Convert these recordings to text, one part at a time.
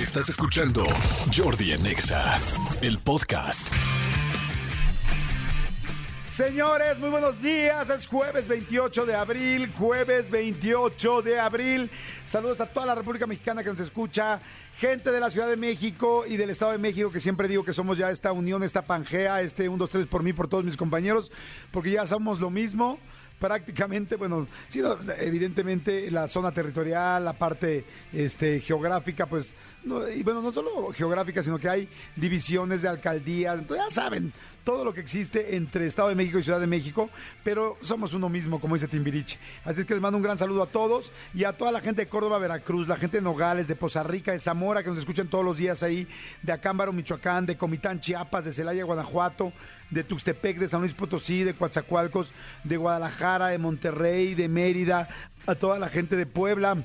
Estás escuchando Jordi Anexa, el podcast. Señores, muy buenos días. Es jueves 28 de abril, jueves 28 de abril. Saludos a toda la República Mexicana que nos escucha, gente de la Ciudad de México y del Estado de México, que siempre digo que somos ya esta unión, esta pangea, este 1, 2, 3 por mí, por todos mis compañeros, porque ya somos lo mismo prácticamente, bueno, sí, evidentemente la zona territorial, la parte este, geográfica, pues, y bueno, no solo geográfica, sino que hay divisiones de alcaldías, entonces ya saben, todo lo que existe entre Estado de México y Ciudad de México, pero somos uno mismo, como dice Timbiriche. Así es que les mando un gran saludo a todos y a toda la gente de Córdoba, Veracruz, la gente de Nogales, de Poza Rica, de Zamora, que nos escuchan todos los días ahí, de Acámbaro, Michoacán, de Comitán, Chiapas, de Celaya, Guanajuato, de Tuxtepec, de San Luis Potosí, de Coatzacoalcos, de Guadalajara, de Monterrey, de Mérida, a toda la gente de Puebla,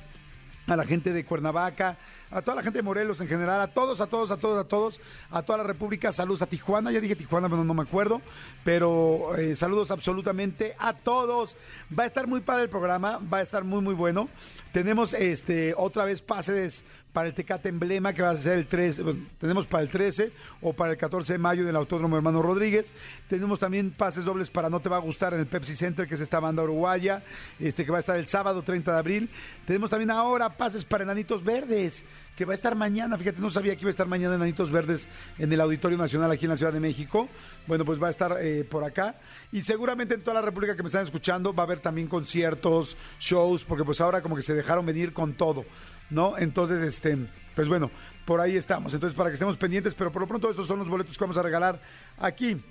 a la gente de Cuernavaca, a toda la gente de Morelos en general, a todos, a todos, a todos, a todos, a toda la República, saludos a Tijuana, ya dije Tijuana, pero no me acuerdo, pero eh, saludos absolutamente a todos. Va a estar muy padre el programa, va a estar muy, muy bueno. Tenemos este otra vez pases para el Tecate Emblema, que va a ser el 13, tenemos para el 13 o para el 14 de mayo en el Autódromo Hermano Rodríguez. Tenemos también pases dobles para No Te Va a Gustar en el Pepsi Center, que es esta banda uruguaya, este que va a estar el sábado 30 de abril. Tenemos también ahora pases para Enanitos Verdes, que va a estar mañana, fíjate, no sabía que iba a estar mañana Enanitos Verdes en el Auditorio Nacional aquí en la Ciudad de México. Bueno, pues va a estar eh, por acá. Y seguramente en toda la República que me están escuchando va a haber también conciertos, shows, porque pues ahora como que se dejaron venir con todo. ¿No? Entonces, este, pues bueno, por ahí estamos. Entonces, para que estemos pendientes, pero por lo pronto esos son los boletos que vamos a regalar aquí.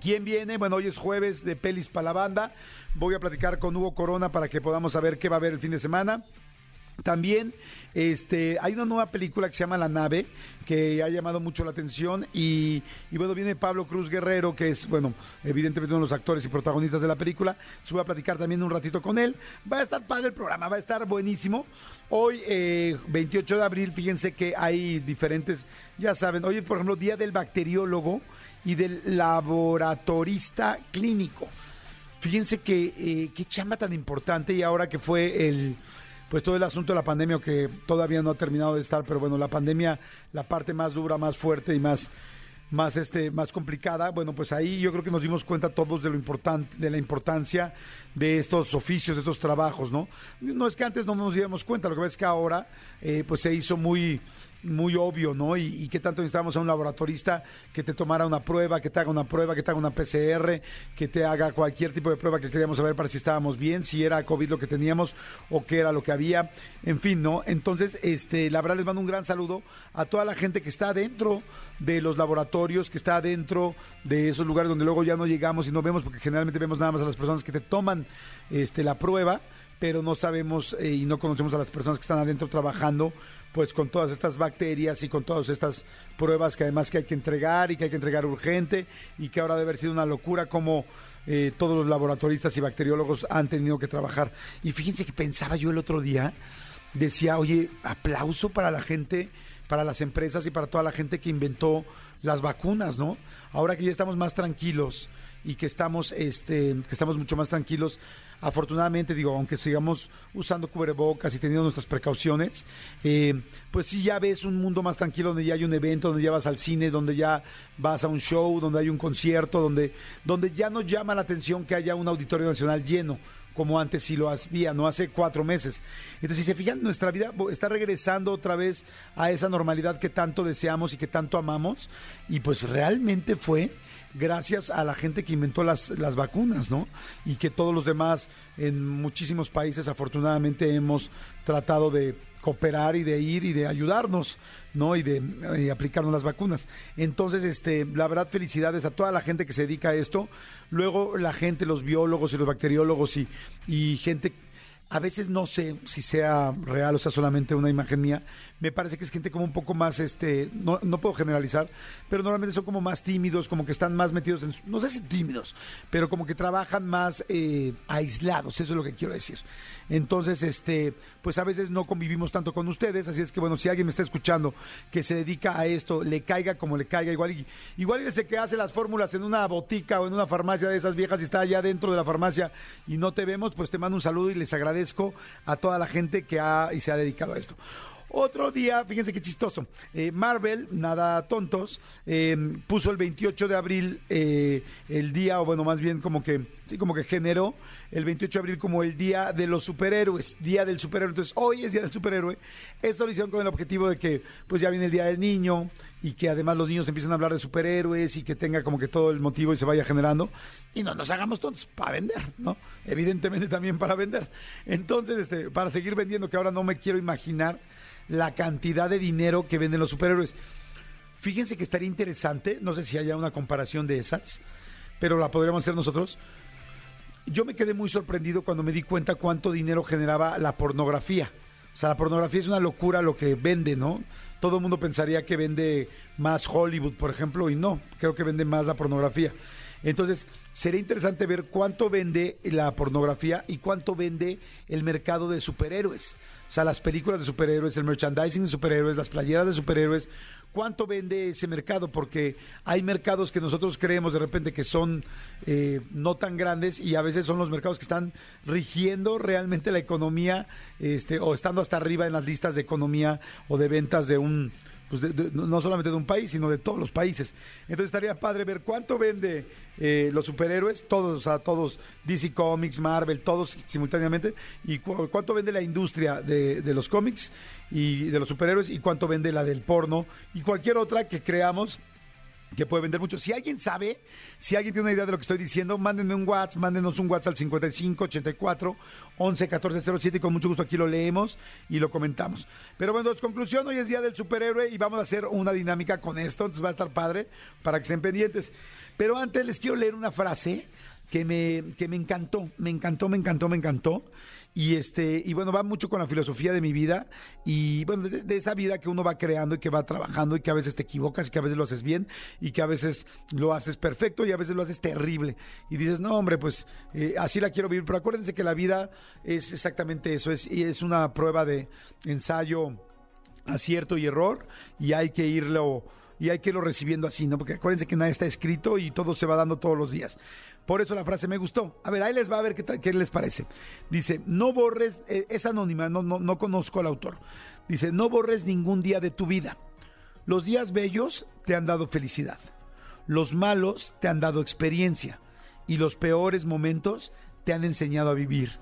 ¿Quién viene? Bueno, hoy es jueves de Pelis para la banda. Voy a platicar con Hugo Corona para que podamos saber qué va a haber el fin de semana. También este, hay una nueva película que se llama La Nave, que ha llamado mucho la atención. Y, bueno, viene Pablo Cruz Guerrero, que es, bueno, evidentemente uno de los actores y protagonistas de la película. Se voy a platicar también un ratito con él. Va a estar padre el programa, va a estar buenísimo. Hoy, 28 eh, de abril, fíjense que hay diferentes, ya saben, hoy, por ejemplo, Día del Bacteriólogo y del Laboratorista Clínico. Fíjense que eh, qué chamba tan importante y ahora que fue el pues todo el asunto de la pandemia que todavía no ha terminado de estar, pero bueno, la pandemia, la parte más dura, más fuerte y más más este más complicada, bueno, pues ahí yo creo que nos dimos cuenta todos de lo importante de la importancia de estos oficios, de estos trabajos, ¿no? No es que antes no nos diéramos cuenta, lo que pasa es que ahora eh, pues se hizo muy muy obvio, ¿no? Y, y qué tanto necesitábamos a un laboratorista que te tomara una prueba, que te haga una prueba, que te haga una PCR, que te haga cualquier tipo de prueba que queríamos saber para si estábamos bien, si era COVID lo que teníamos o qué era lo que había, en fin, ¿no? Entonces, este, la verdad les mando un gran saludo a toda la gente que está dentro de los laboratorios, que está dentro de esos lugares donde luego ya no llegamos y no vemos, porque generalmente vemos nada más a las personas que te toman este, la prueba pero no sabemos eh, y no conocemos a las personas que están adentro trabajando pues con todas estas bacterias y con todas estas pruebas que además que hay que entregar y que hay que entregar urgente y que ahora debe haber sido una locura como eh, todos los laboratoristas y bacteriólogos han tenido que trabajar. Y fíjense que pensaba yo el otro día, decía, oye, aplauso para la gente, para las empresas y para toda la gente que inventó las vacunas, ¿no? Ahora que ya estamos más tranquilos y que estamos, este, que estamos mucho más tranquilos, afortunadamente, digo, aunque sigamos usando cubrebocas y teniendo nuestras precauciones, eh, pues sí ya ves un mundo más tranquilo donde ya hay un evento, donde ya vas al cine, donde ya vas a un show, donde hay un concierto, donde, donde ya no llama la atención que haya un auditorio nacional lleno como antes sí lo había, no hace cuatro meses. Entonces, si se fijan, nuestra vida está regresando otra vez a esa normalidad que tanto deseamos y que tanto amamos, y pues realmente fue gracias a la gente que inventó las, las vacunas, ¿no? Y que todos los demás en muchísimos países afortunadamente hemos tratado de cooperar y de ir y de ayudarnos, ¿no? Y de eh, aplicarnos las vacunas. Entonces, este, la verdad, felicidades a toda la gente que se dedica a esto. Luego, la gente, los biólogos y los bacteriólogos y, y gente a veces no sé si sea real o sea solamente una imagen mía. Me parece que es gente como un poco más, este, no, puedo generalizar, pero normalmente son como más tímidos, como que están más metidos en, no sé si tímidos, pero como que trabajan más eh, aislados, eso es lo que quiero decir. Entonces, este, pues a veces no convivimos tanto con ustedes, así es que bueno, si alguien me está escuchando que se dedica a esto, le caiga como le caiga, igual y, igual ese que hace las fórmulas en una botica o en una farmacia de esas viejas y está allá dentro de la farmacia y no te vemos, pues te mando un saludo y les agradezco a toda la gente que ha y se ha dedicado a esto. Otro día, fíjense qué chistoso. eh, Marvel, nada tontos, eh, puso el 28 de abril eh, el día, o bueno, más bien como que, sí, como que generó el 28 de abril como el día de los superhéroes, día del superhéroe. Entonces, hoy es día del superhéroe. Esto lo hicieron con el objetivo de que, pues ya viene el día del niño y que además los niños empiezan a hablar de superhéroes y que tenga como que todo el motivo y se vaya generando. Y no nos hagamos tontos para vender, ¿no? Evidentemente también para vender. Entonces, este, para seguir vendiendo, que ahora no me quiero imaginar la cantidad de dinero que venden los superhéroes. Fíjense que estaría interesante, no sé si haya una comparación de esas, pero la podríamos hacer nosotros. Yo me quedé muy sorprendido cuando me di cuenta cuánto dinero generaba la pornografía. O sea, la pornografía es una locura lo que vende, ¿no? Todo el mundo pensaría que vende más Hollywood, por ejemplo, y no, creo que vende más la pornografía. Entonces, sería interesante ver cuánto vende la pornografía y cuánto vende el mercado de superhéroes. O sea, las películas de superhéroes, el merchandising de superhéroes, las playeras de superhéroes. ¿Cuánto vende ese mercado? Porque hay mercados que nosotros creemos de repente que son eh, no tan grandes y a veces son los mercados que están rigiendo realmente la economía este, o estando hasta arriba en las listas de economía o de ventas de un, pues de- de- no solamente de un país, sino de todos los países. Entonces estaría padre ver cuánto vende eh, los superhéroes, todos, o sea, todos, DC Comics, Marvel, todos simultáneamente, y cu- cuánto vende la industria de, de los cómics y de los superhéroes, y cuánto vende la del porno, y cualquier otra que creamos que puede vender mucho. Si alguien sabe, si alguien tiene una idea de lo que estoy diciendo, mándenme un WhatsApp, mándenos un WhatsApp al 55 84 11 14 07 y con mucho gusto aquí lo leemos y lo comentamos. Pero bueno, es conclusión, hoy es día del superhéroe y vamos a hacer una dinámica con esto, entonces va a estar padre para que estén pendientes. Pero antes les quiero leer una frase que me, que me encantó, me encantó, me encantó, me encantó. Y este, y bueno, va mucho con la filosofía de mi vida y bueno, de, de esa vida que uno va creando y que va trabajando y que a veces te equivocas y que a veces lo haces bien y que a veces lo haces perfecto y a veces lo haces terrible. Y dices, no, hombre, pues eh, así la quiero vivir. Pero acuérdense que la vida es exactamente eso, es, es una prueba de ensayo, acierto y error y hay que irlo y hay que irlo recibiendo así, ¿no? Porque acuérdense que nada está escrito y todo se va dando todos los días. Por eso la frase me gustó. A ver, ahí les va a ver qué, les parece. Dice, no borres, eh, es anónima, no conozco al autor. Dice, no borres ningún día de tu vida. Los días bellos te han dado felicidad. Los malos te han dado experiencia. Y los peores momentos te han enseñado a vivir.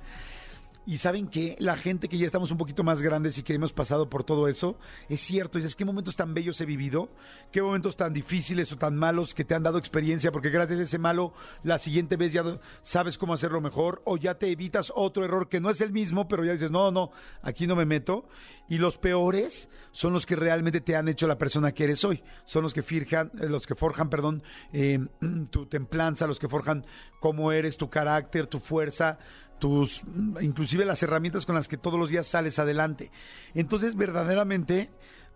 Y saben que la gente que ya estamos un poquito más grandes y que hemos pasado por todo eso, es cierto, dices, qué momentos tan bellos he vivido, qué momentos tan difíciles o tan malos que te han dado experiencia, porque gracias a ese malo, la siguiente vez ya sabes cómo hacerlo mejor, o ya te evitas otro error que no es el mismo, pero ya dices, no, no, aquí no me meto. Y los peores son los que realmente te han hecho la persona que eres hoy, son los que forjan, eh, los que forjan, perdón, eh, tu templanza, los que forjan cómo eres, tu carácter, tu fuerza, tus inclusive las herramientas con las que todos los días sales adelante. Entonces, verdaderamente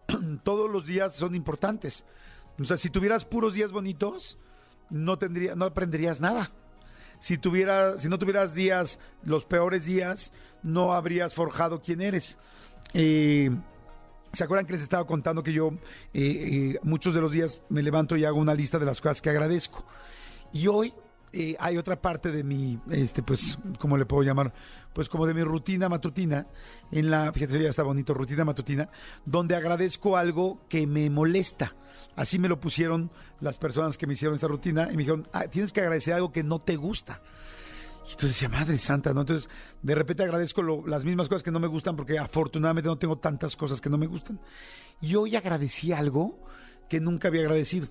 todos los días son importantes. O sea, si tuvieras puros días bonitos, no tendría no aprenderías nada. Si tuviera si no tuvieras días los peores días, no habrías forjado quién eres. Eh, ¿Se acuerdan que les estaba contando que yo eh, eh, muchos de los días me levanto y hago una lista de las cosas que agradezco? Y hoy hay otra parte de mi, este, pues, ¿cómo le puedo llamar? Pues como de mi rutina matutina, en la, fíjate, ya está bonito, rutina matutina, donde agradezco algo que me molesta. Así me lo pusieron las personas que me hicieron esta rutina y me dijeron, "Ah, tienes que agradecer algo que no te gusta. Y entonces decía, Madre Santa, ¿no? Entonces, de repente agradezco las mismas cosas que no me gustan porque afortunadamente no tengo tantas cosas que no me gustan. Y hoy agradecí algo que nunca había agradecido.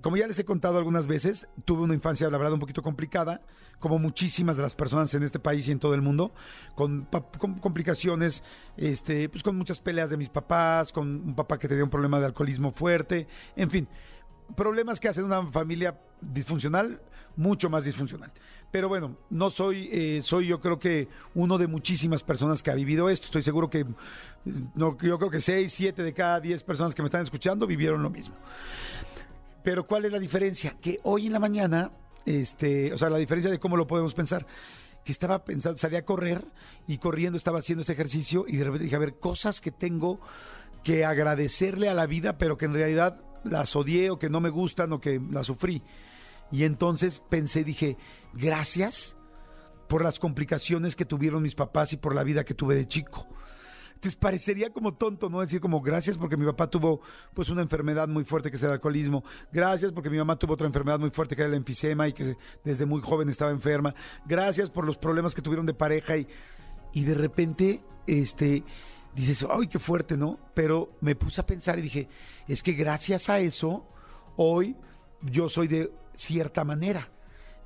Como ya les he contado algunas veces, tuve una infancia, la verdad, un poquito complicada, como muchísimas de las personas en este país y en todo el mundo, con, complicaciones, este, pues con muchas peleas de mis papás, con un papá que tenía un problema de alcoholismo fuerte, en fin, problemas que hacen una familia disfuncional mucho más disfuncional. Pero bueno, no soy, eh, soy yo creo que uno de muchísimas personas que ha vivido esto. Estoy seguro que, yo creo que seis, siete de cada diez personas que me están escuchando vivieron lo mismo. Pero ¿cuál es la diferencia? Que hoy en la mañana, este, o sea, la diferencia de cómo lo podemos pensar, que estaba pensando, salí a correr y corriendo estaba haciendo este ejercicio y de repente dije, a ver, cosas que tengo que agradecerle a la vida, pero que en realidad las odié o que no me gustan o que las sufrí. Y entonces pensé, dije, gracias por las complicaciones que tuvieron mis papás y por la vida que tuve de chico. Entonces parecería como tonto, ¿no? Decir como gracias porque mi papá tuvo pues una enfermedad muy fuerte que es el alcoholismo. Gracias porque mi mamá tuvo otra enfermedad muy fuerte que era el enfisema y que desde muy joven estaba enferma. Gracias por los problemas que tuvieron de pareja y, y de repente, este, dices, ay, qué fuerte, ¿no? Pero me puse a pensar y dije, es que gracias a eso, hoy yo soy de cierta manera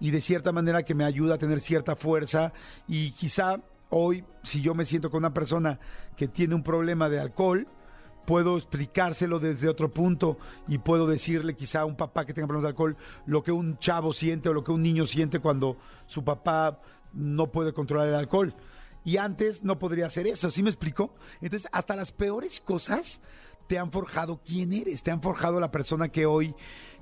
y de cierta manera que me ayuda a tener cierta fuerza y quizá hoy, si yo me siento con una persona que tiene un problema de alcohol, puedo explicárselo desde otro punto y puedo decirle quizá a un papá que tenga problemas de alcohol lo que un chavo siente o lo que un niño siente cuando su papá no puede controlar el alcohol. Y antes no podría hacer eso, ¿sí me explico? Entonces, hasta las peores cosas te han forjado quién eres, te han forjado la persona que hoy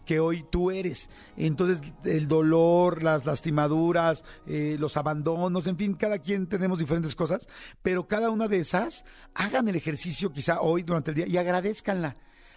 que hoy tú eres. Entonces, el dolor, las lastimaduras, eh, los abandonos, en fin, cada quien tenemos diferentes cosas, pero cada una de esas, hagan el ejercicio quizá hoy durante el día y agradezcanla.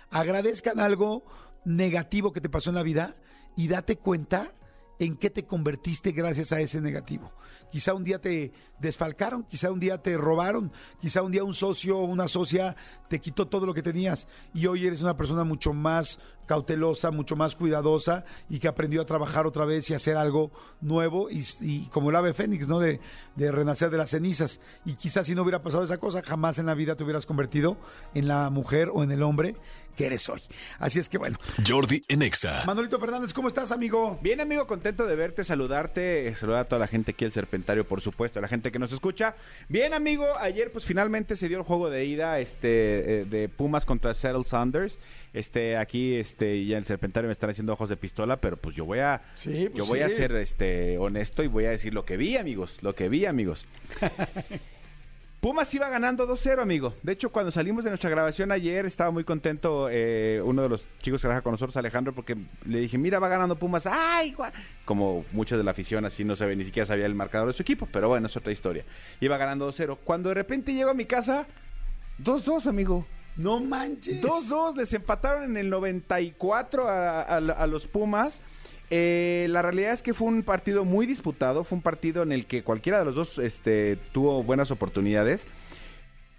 Agradezcan algo negativo que te pasó en la vida y date cuenta en qué te convertiste gracias a ese negativo. Quizá un día te desfalcaron, quizá un día te robaron, quizá un día un socio o una socia te quitó todo lo que tenías y hoy eres una persona mucho más cautelosa, mucho más cuidadosa y que aprendió a trabajar otra vez y hacer algo nuevo y, como el ave fénix, ¿no? De, de, renacer de las cenizas. Y quizás si no hubiera pasado esa cosa, jamás en la vida te hubieras convertido en la mujer o en el hombre que eres hoy. Así es que bueno. Jordi Enexa. Manolito Fernández, ¿cómo estás, amigo? Bien, amigo, contento de verte, saludarte, saludar a toda la gente aquí el Serpentario, por supuesto, a la gente que nos escucha. Bien, amigo, ayer pues finalmente se dio el juego de ida este eh, de Pumas contra Seattle Saunders. Este, aquí, este, ya el serpentario me está haciendo ojos de pistola, pero pues yo voy a, sí, pues yo voy a ser, este, honesto y voy a decir lo que vi, amigos, lo que vi, amigos. Pumas iba ganando 2-0, amigo. De hecho, cuando salimos de nuestra grabación ayer, estaba muy contento eh, uno de los chicos que trabaja con nosotros, Alejandro, porque le dije, mira, va ganando Pumas. ¡Ay! Como muchos de la afición así no sabe, ni siquiera sabía el marcador de su equipo, pero bueno, es otra historia. Iba ganando 2-0. Cuando de repente llego a mi casa, 2-2, amigo. No manches. 2-2, les empataron en el 94 a, a, los Pumas. Eh, la realidad es que fue un partido muy disputado, fue un partido en el que cualquiera de los dos este, tuvo buenas oportunidades.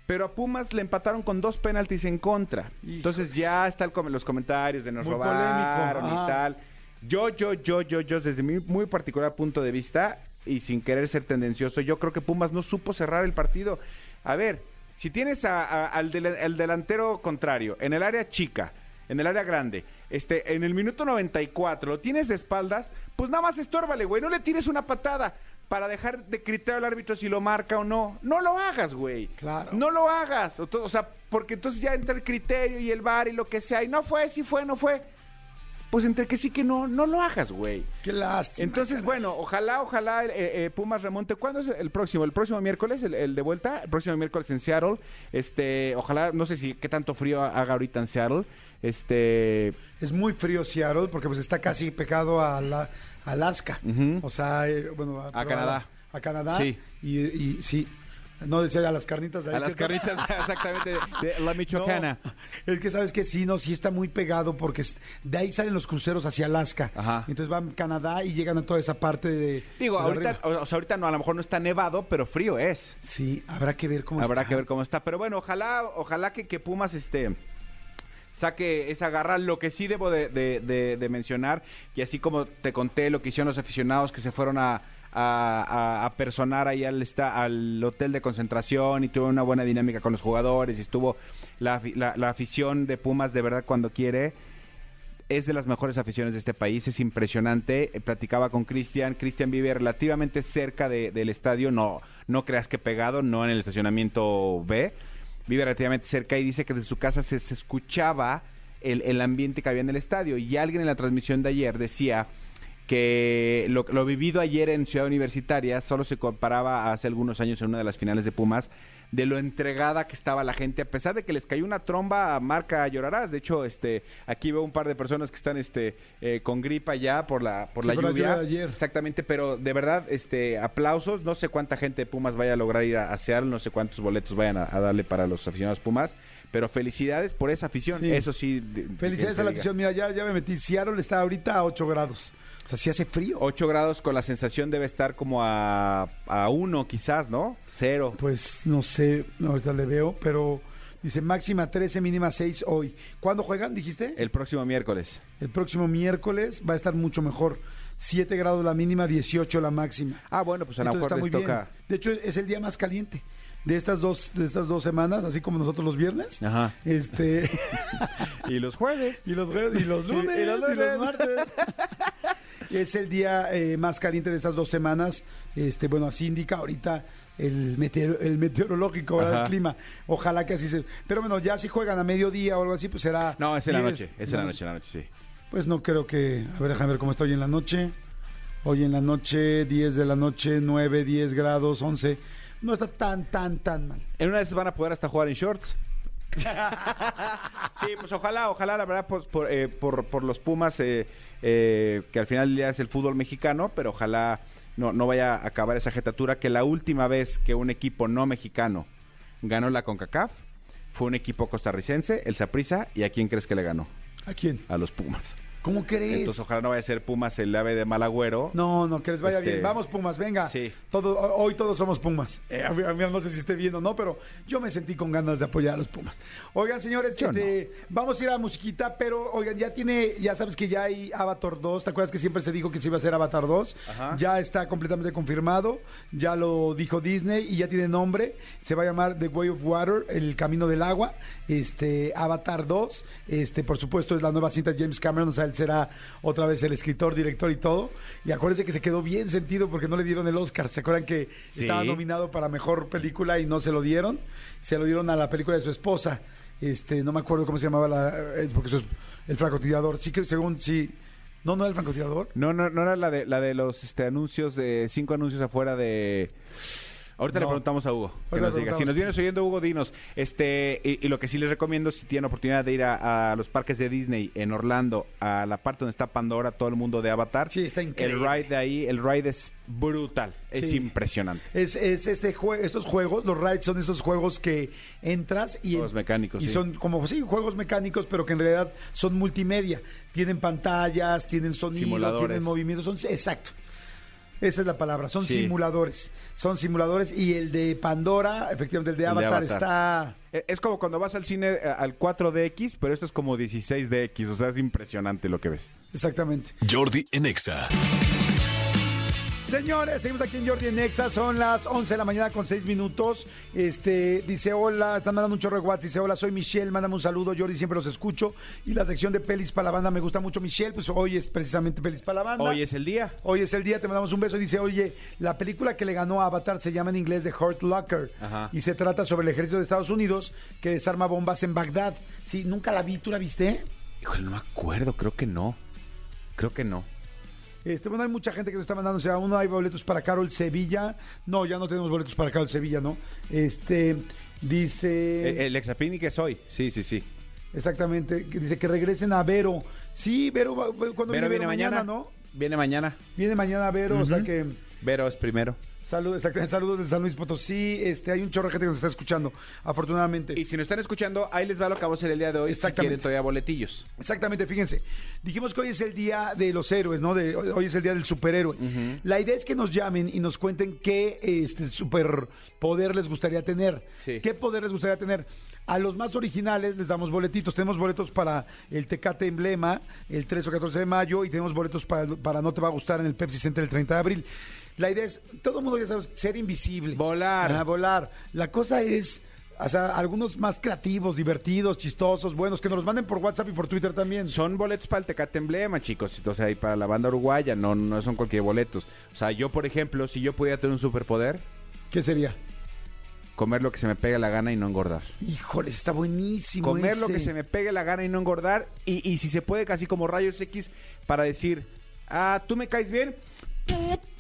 Pero a Pumas le empataron con dos penaltis en contra. Entonces ya están los comentarios de nos robaron y tal. Yo, yo, yo, yo, yo, desde mi muy particular punto de vista y sin querer ser tendencioso, yo creo que Pumas no supo cerrar el partido. A ver, si tienes al, delantero contrario en el área chica, en el área grande, este, en el minuto 94 lo tienes de espaldas, pues nada más estórbale, güey. No le tires una patada para dejar de criterio al árbitro si lo marca o no. No lo hagas, güey. Claro. No lo hagas. O, sea, porque entonces ya entra el criterio y el bar y lo que sea. Y no fue, si fue, no fue pues entre que sí que no, no lo hagas, güey. Qué lástima. Entonces, bueno, ojalá, ojalá eh, eh, Pumas remonte. ¿Cuándo es el próximo? ¿El próximo miércoles, el, de vuelta? El próximo miércoles en Seattle. Este, ojalá, no sé si qué tanto frío haga ahorita en Seattle. Este. Es muy frío Seattle porque pues está casi pegado a, la, Alaska. O sea, eh, bueno, a, Canadá. A, Canadá. Sí. Y, y sí. No, decía a las carnitas. De a las carnitas, exactamente, de, la Michoacana. es que sabes que sí, no, sí está muy pegado porque de ahí salen los cruceros hacia Alaska. Ajá. Entonces van a Canadá y llegan a toda esa parte de. Digo, ahorita, o sea, ahorita no, a lo mejor no está nevado, pero frío es. Sí, habrá que ver cómo está. Habrá que ver cómo está. Pero bueno, ojalá, ojalá que, que Pumas esté saque esa garra. Lo que sí debo de, de, mencionar, y así como te conté lo que hicieron los aficionados que se fueron a, a, personar ahí al, al hotel de concentración y tuvo una buena dinámica con los jugadores y estuvo la, afición de Pumas de verdad cuando quiere es de las mejores aficiones de este país, es impresionante. Eh, platicaba con Cristian, Cristian vive relativamente cerca del estadio, no, no creas que pegado, no en el estacionamiento B, vive relativamente cerca y dice que de su casa se, escuchaba el, ambiente que había en el estadio. Y alguien en la transmisión de ayer decía que lo, lo, vivido ayer en Ciudad Universitaria solo se comparaba hace algunos años en una de las finales de Pumas de lo entregada que estaba la gente, a pesar de que les cayó una tromba, marca llorarás. De hecho, este, aquí veo un par de personas que están este, eh, con gripa ya por la, por la lluvia. ayer. Exactamente, pero de verdad, este, aplausos. No sé cuánta gente de Pumas vaya a lograr ir a, a Seattle, no sé cuántos boletos vayan a, darle para los aficionados Pumas. Pero felicidades por esa afición. Sí. Eso sí. de- Felicidades a la afición. Mira, ya, ya me metí. Seattle está ahorita a 8 grados. O sea, sí hace frío. 8 grados con la sensación debe estar como a, a 1 quizás, ¿no? Cero. Pues no sé, ahorita le veo, pero dice máxima 13, mínima 6 hoy. ¿Cuándo juegan, dijiste? El próximo miércoles. El próximo miércoles va a estar mucho mejor. 7 grados la mínima, 18 la máxima. Ah, bueno, pues a lo mejor les toca. De hecho, es el día más caliente de estas dos, de estas dos semanas, así como nosotros los viernes. Ajá. Este, Y los jueves. y los jueves, y los lunes, Y- los martes. es el día eh, más caliente de estas dos semanas. Este, bueno, así indica ahorita el, meteor- el meteorológico, el clima. Ojalá que así se. Pero bueno, ya si juegan a mediodía o algo así, pues será. No, es en la 10, noche. Es en la ¿no? noche, en la noche, sí. Pues no creo que. A ver, déjame ver cómo está hoy en la noche. Hoy en la noche, 10 de la noche, 9, 10 grados, 11. No está tan, tan, tan mal. En una vez van a poder hasta jugar en shorts. sí, pues ojalá, ojalá, la verdad, pues, por, eh, por, por los Pumas, eh, eh, que al final del día es el fútbol mexicano, pero ojalá no, no vaya a acabar esa jetatura, que la última vez que un equipo no mexicano ganó la CONCACAF fue un equipo costarricense, el Saprissa, ¿y a quién crees que le ganó? ¿A quién? A los Pumas. ¿Cómo crees? Entonces ojalá no vaya a ser Pumas el ave de Malagüero. No, no, que les vaya Este- bien. Vamos, Pumas, venga. Sí. Todo, hoy todos somos Pumas. Eh, a mí- a mí no sé si esté bien o no, pero yo me sentí con ganas de apoyar a los Pumas. Oigan, señores, este, vamos a ir a musiquita, pero oigan, ya tiene, ya sabes que ya hay Avatar 2. ¿Te acuerdas que siempre se dijo que se iba a hacer Avatar 2? Ajá. Ya está completamente confirmado. Ya lo dijo Disney y ya tiene nombre. Se va a llamar The Way of Water, el camino del agua. Este, Avatar 2. Este, por supuesto, es la nueva cinta de James Cameron. O sea, él será otra vez el escritor, director y todo. Y acuérdense que se quedó bien sentido porque no le dieron el Oscar. ¿Se acuerdan que Sí. estaba nominado para mejor película y no se lo dieron? Se lo dieron a la película de su esposa. Este, no me acuerdo cómo se llamaba la, eh, porque eso es el francotirador. Sí que según sí. No, no era el francotirador. No, no, no era la de, la de los este, anuncios, de cinco anuncios afuera de... Ahorita le preguntamos a Hugo. Que nos diga. Si nos vienes oyendo, Hugo, dinos. Este, y, y lo que sí les recomiendo, si tienen oportunidad de ir a, a los parques de Disney en Orlando, a la parte donde está Pandora, todo el mundo de Avatar. Sí, está increíble. El ride de ahí, el ride es brutal. Es Sí. impresionante. Es, es este jue- estos juegos, los rides son esos juegos que entras y, Juegos mecánicos, y sí. son como sí, juegos mecánicos, pero que en realidad son multimedia. Tienen pantallas, tienen sonido, Simuladores. tienen movimientos, son exacto. Esa es la palabra, son Sí. simuladores. Son simuladores y el de Pandora, efectivamente el de El de Avatar, Avatar. está Eh, Es como cuando vas al cine eh, al 4DX, pero esto es como 16DX. O sea, es impresionante lo que ves. exactamente. Jordi en Exa. Señores, seguimos aquí en Jordi en Exa, son las 11 de la mañana con 6 minutos. Este, dice hola, están mandando un chorro de WhatsApp, dice hola, soy Michelle, mándame un saludo, Jordi, siempre los escucho. Y la sección de pelis para la banda me gusta mucho, Michelle, pues hoy es precisamente pelis para la banda. Hoy es el día. Hoy es el día, te mandamos un beso. Dice, oye, la película que le ganó a Avatar se llama en inglés The Hurt Locker. Ajá. Y se trata sobre el ejército de Estados Unidos que desarma bombas en Bagdad. Sí, nunca la vi, ¿tú la viste? Híjole, no me acuerdo, creo que no. Creo que no. Este, bueno, hay mucha gente que nos está mandando, o sea, uno hay boletos para Carol Sevilla. No, ya no tenemos boletos para Carol Sevilla, ¿no? Este, dice... Eh, El Exapini que soy. Sí, sí, sí. Exactamente, que dice que regresen a Vero. Sí, Vero, cuando viene, Vero viene Vero mañana. ¿no? Viene mañana. Viene mañana Vero, o sea que... Vero es primero. Saludos, exactamente, saludos de San Luis Potosí. Este, hay un chorro de gente que nos está escuchando, afortunadamente. Y si nos están escuchando, ahí les va lo que vamos a hacer el día de hoy. Si Exactamente. quieren todavía boletillos. Exactamente, fíjense. Dijimos que hoy es el día de los héroes, ¿no? De, hoy es el día del superhéroe. La idea es que nos llamen y nos cuenten qué este, superpoder les gustaría tener. Sí. ¿Qué poder les gustaría tener? A los más originales les damos boletitos. Tenemos boletos para el Tecate Emblema el 13 o 14 de mayo y tenemos boletos para, para No Te Va a Gustar en el Pepsi Center el 30 de abril. La idea es, todo el mundo ya sabes, ser invisible. Volar. Ajá, volar. La cosa es... O sea, algunos más creativos, divertidos, chistosos, buenos, que nos los manden por WhatsApp y por Twitter también. Son boletos para el Tecate Emblema, chicos. O sea, y para la banda uruguaya, no, no son cualquier boletos. O sea, yo, por ejemplo, si yo pudiera tener un superpoder, ¿Qué sería? comer lo que se me pegue la gana y no engordar. Híjoles, está buenísimo. Comer lo que se me pegue la gana y no engordar. Y, y si se puede, casi como rayos X, para decir, ah, tú me caes bien,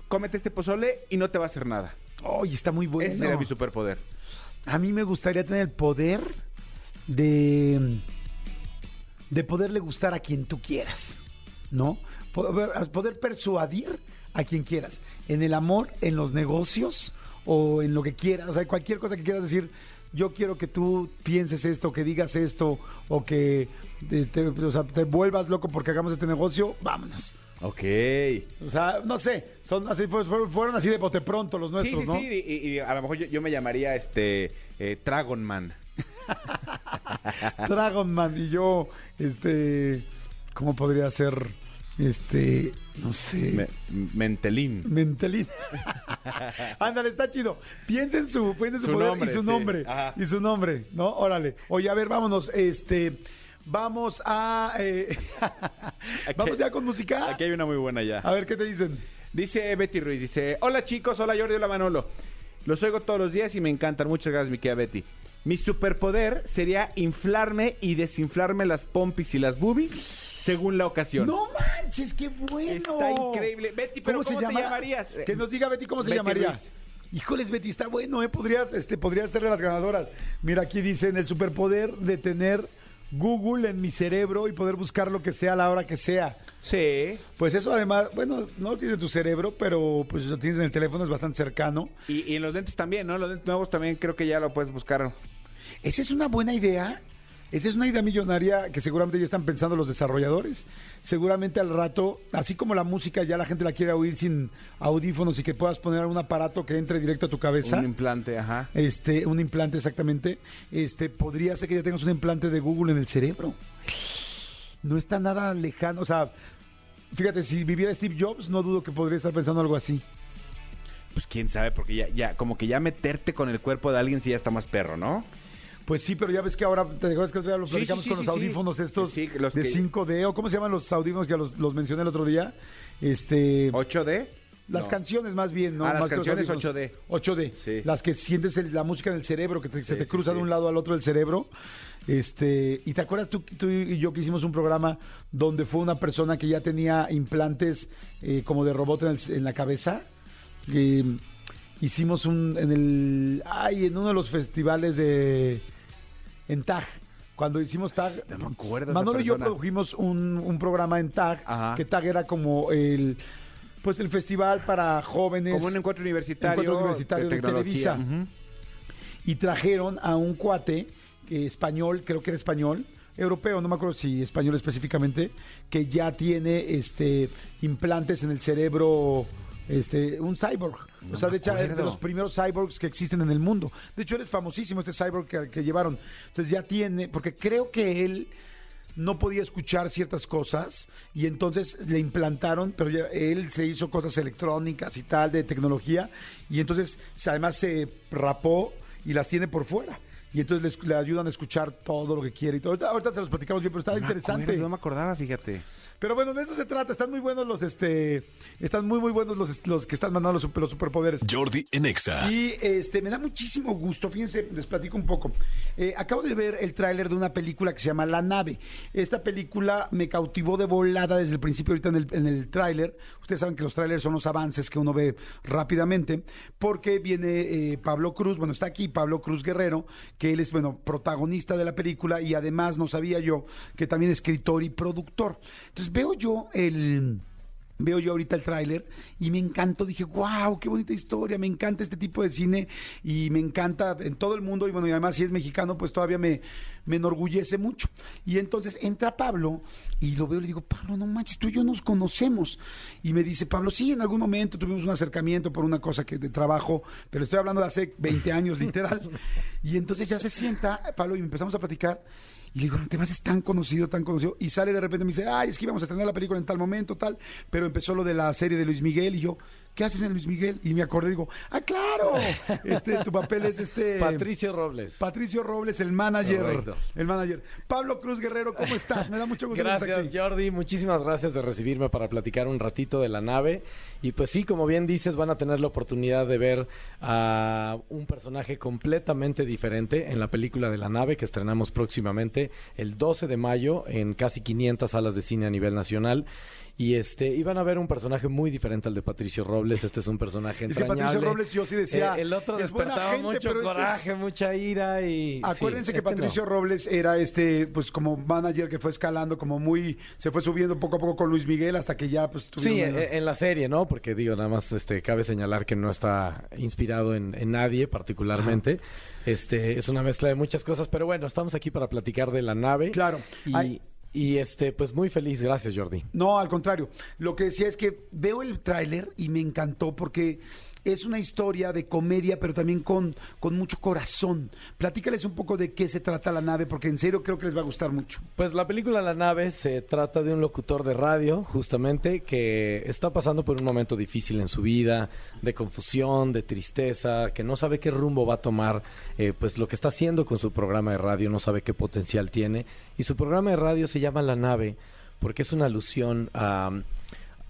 cómete este pozole y no te va a hacer nada. Ay, está muy bueno. Ese sería mi superpoder. A mí me gustaría tener el poder de de poderle gustar a quien tú quieras, ¿no? Poder, persuadir a quien quieras, en el amor, en los negocios o en lo que quieras, o sea, cualquier cosa que quieras decir, yo quiero que tú pienses esto, que digas esto, o que te, te- o sea, te vuelvas loco porque hagamos este negocio, vámonos. Ok. O sea, no sé, son así, fue- fueron, fueron así de bote pronto los Sí, nuestros, sí, ¿no? sí. Y, y a lo mejor yo, yo me llamaría este eh, Dragon Man. Dragon Man y yo, este, ¿cómo podría ser? Este, no sé. Me- Mentelín. Mentelín. Ándale, está chido. Piensa en su, piensa en su, Su poder nombre, y su sí. nombre. Ajá. Y su nombre, ¿no? Órale. Oye, a ver, vámonos. Este, vamos a. eh, vamos ya con música. Aquí hay una muy buena ya. A ver, ¿qué te dicen? Dice Betty Ruiz, dice, hola chicos, hola Jordi, hola Manolo. Los oigo todos los días y me encantan. Muchas gracias, mi querida Betty. Mi superpoder sería inflarme y desinflarme las pompis y las boobies según la ocasión. No manches, qué bueno. Está increíble. Betty, pero ¿cómo te llamarías? Que nos diga Betty cómo se Betty llamaría. Ruiz. Híjoles, Betty, está bueno, ¿eh? Podrías, este, podrías ser de las ganadoras. Mira, aquí dicen el superpoder de tener Google en mi cerebro y poder buscar lo que sea a la hora que sea. Sí. Pues eso además, bueno, no lo tienes en tu cerebro, pero pues lo tienes en el teléfono, es bastante cercano. Y, y en los lentes también, ¿no? Los lentes nuevos también creo que ya lo puedes buscar. Esa es una buena idea. Esa es una idea millonaria que seguramente ya están pensando los desarrolladores. Seguramente al rato, así como la música ya la gente la quiere oír sin audífonos y que puedas poner un aparato que entre directo a tu cabeza. Un implante, ajá. este, un implante exactamente. Este, podría ser que ya tengas un implante de Google en el cerebro. No está nada lejano, o sea, fíjate, si viviera Steve Jobs, no dudo que podría estar pensando algo así. Pues quién sabe, porque ya, ya, como que ya meterte con el cuerpo de alguien sí ya está más perro, ¿no? Pues sí, pero ya ves que ahora, ¿te acuerdas que otro día lo Sí, platicamos sí, con los audífonos estos Sí, los de que- 5D o cómo se llaman los audífonos que los, los mencioné el otro día? Este, 8D. las No. canciones más bien, ¿no? Ah, las Más canciones audífonos. 8D. 8D. Sí. Las que sientes el- la música en el cerebro, que te- se te sí, cruza de un lado al otro del cerebro. Este, y te acuerdas tú, tú y yo que hicimos un programa donde fue una persona que ya tenía implantes eh, como de robot en, el- en la cabeza. Eh, hicimos un en el ay, en uno de los festivales de en TAG. Cuando hicimos TAG, No me acuerdo Manolo y yo produjimos un, un programa en TAG, Ajá. que TAG era como el pues el festival para jóvenes Como un encuentro universitario, Encuentro universitario de. Televisa. Y trajeron a un cuate eh, español, creo que era español, europeo, no me acuerdo si español específicamente, que ya tiene este implantes en el cerebro, este, un cyborg. o sea, de hecho, es de los primeros cyborgs que existen en el mundo. De hecho, él es famosísimo, este cyborg que, que llevaron. Entonces ya tiene, porque creo que él no podía escuchar ciertas cosas y entonces le implantaron, pero ya él se hizo cosas electrónicas y tal, de tecnología, y entonces además se rapó y las tiene por fuera. Y entonces le, le ayudan a escuchar todo lo que quiere y todo. Ahorita, ahorita se los platicamos bien, pero está No me interesante. acuerdo, no me acordaba, fíjate. Pero bueno, de eso se trata. Están muy buenos los, este, están muy, muy buenos los, los que están mandando los, super- los superpoderes. Jordi en Exa. Y este, me da muchísimo gusto, fíjense, les platico un poco. Eh, acabo de ver el tráiler de una película que se llama La Nave. Esta película me cautivó de volada desde el principio, ahorita en el, en el tráiler. Ustedes saben que los tráilers son los avances que uno ve rápidamente, porque viene eh, Pablo Cruz, bueno, está aquí Pablo Cruz Guerrero, que él es, bueno, protagonista de la película y además, no sabía yo, que también escritor y productor. Entonces veo yo el... Veo yo ahorita el tráiler y me encantó, dije, wow, qué bonita historia, me encanta este tipo de cine y me encanta en todo el mundo y bueno, y además si es mexicano, pues todavía me, me enorgullece mucho. Y entonces entra Pablo y lo veo y le digo, Pablo, no manches, tú y yo nos conocemos. Y me dice, Pablo, sí, en algún momento tuvimos un acercamiento por una cosa que de trabajo, pero estoy hablando de hace 20 años, literal. Y entonces ya se sienta, Pablo, y empezamos a platicar. Y le digo, te vas, es tan conocido, tan conocido. Y sale de repente me dice, ay, es que íbamos a estrenar la película en tal momento, tal. Pero empezó lo de la serie de Luis Miguel. Y yo, ¿qué haces en Luis Miguel? Y me acordé, digo, ah, claro. Este, tu papel es este. Patricio Robles. Patricio Robles, el manager. Correcto. El manager. Pablo Cruz Guerrero, ¿cómo estás? Me da mucho gusto Gracias, aquí. Jordi. Muchísimas gracias de recibirme para platicar un ratito de la nave. Y pues sí, como bien dices, van a tener la oportunidad de ver a un personaje completamente diferente en la película de la nave que estrenamos próximamente el 12 de mayo en casi 500 salas de cine a nivel nacional. Y este, iban a ver un personaje muy diferente al de Patricio Robles. Este es un personaje Es que Patricio. Robles yo sí decía, Eh, el otro despertaba gente, mucho pero este es- coraje, mucha ira y... Acuérdense sí, que este Patricio no. Robles era este, pues como manager que fue escalando, como muy, se fue subiendo poco a poco con Luis Miguel hasta que ya pues Sí, tuvieron- en, en la serie, ¿no? Porque digo, nada más este, cabe señalar que no está inspirado en, en nadie particularmente. Este, es una mezcla de muchas cosas, pero bueno, estamos aquí para platicar de la nave. Claro. Y. y, este, pues muy feliz, gracias Jordi. No, al contrario. Lo que decía es que veo el tráiler y me encantó porque es una historia de comedia, pero también con, con mucho corazón. Platícales un poco de qué se trata la nave, porque en serio creo que les va a gustar mucho. Pues la película La nave se trata de un locutor de radio, justamente, que está pasando por un momento difícil en su vida, de confusión, de tristeza, que no sabe qué rumbo va a tomar, eh, pues lo que está haciendo con su programa de radio, no sabe qué potencial tiene. Y su programa de radio se llama La nave, porque es una alusión a,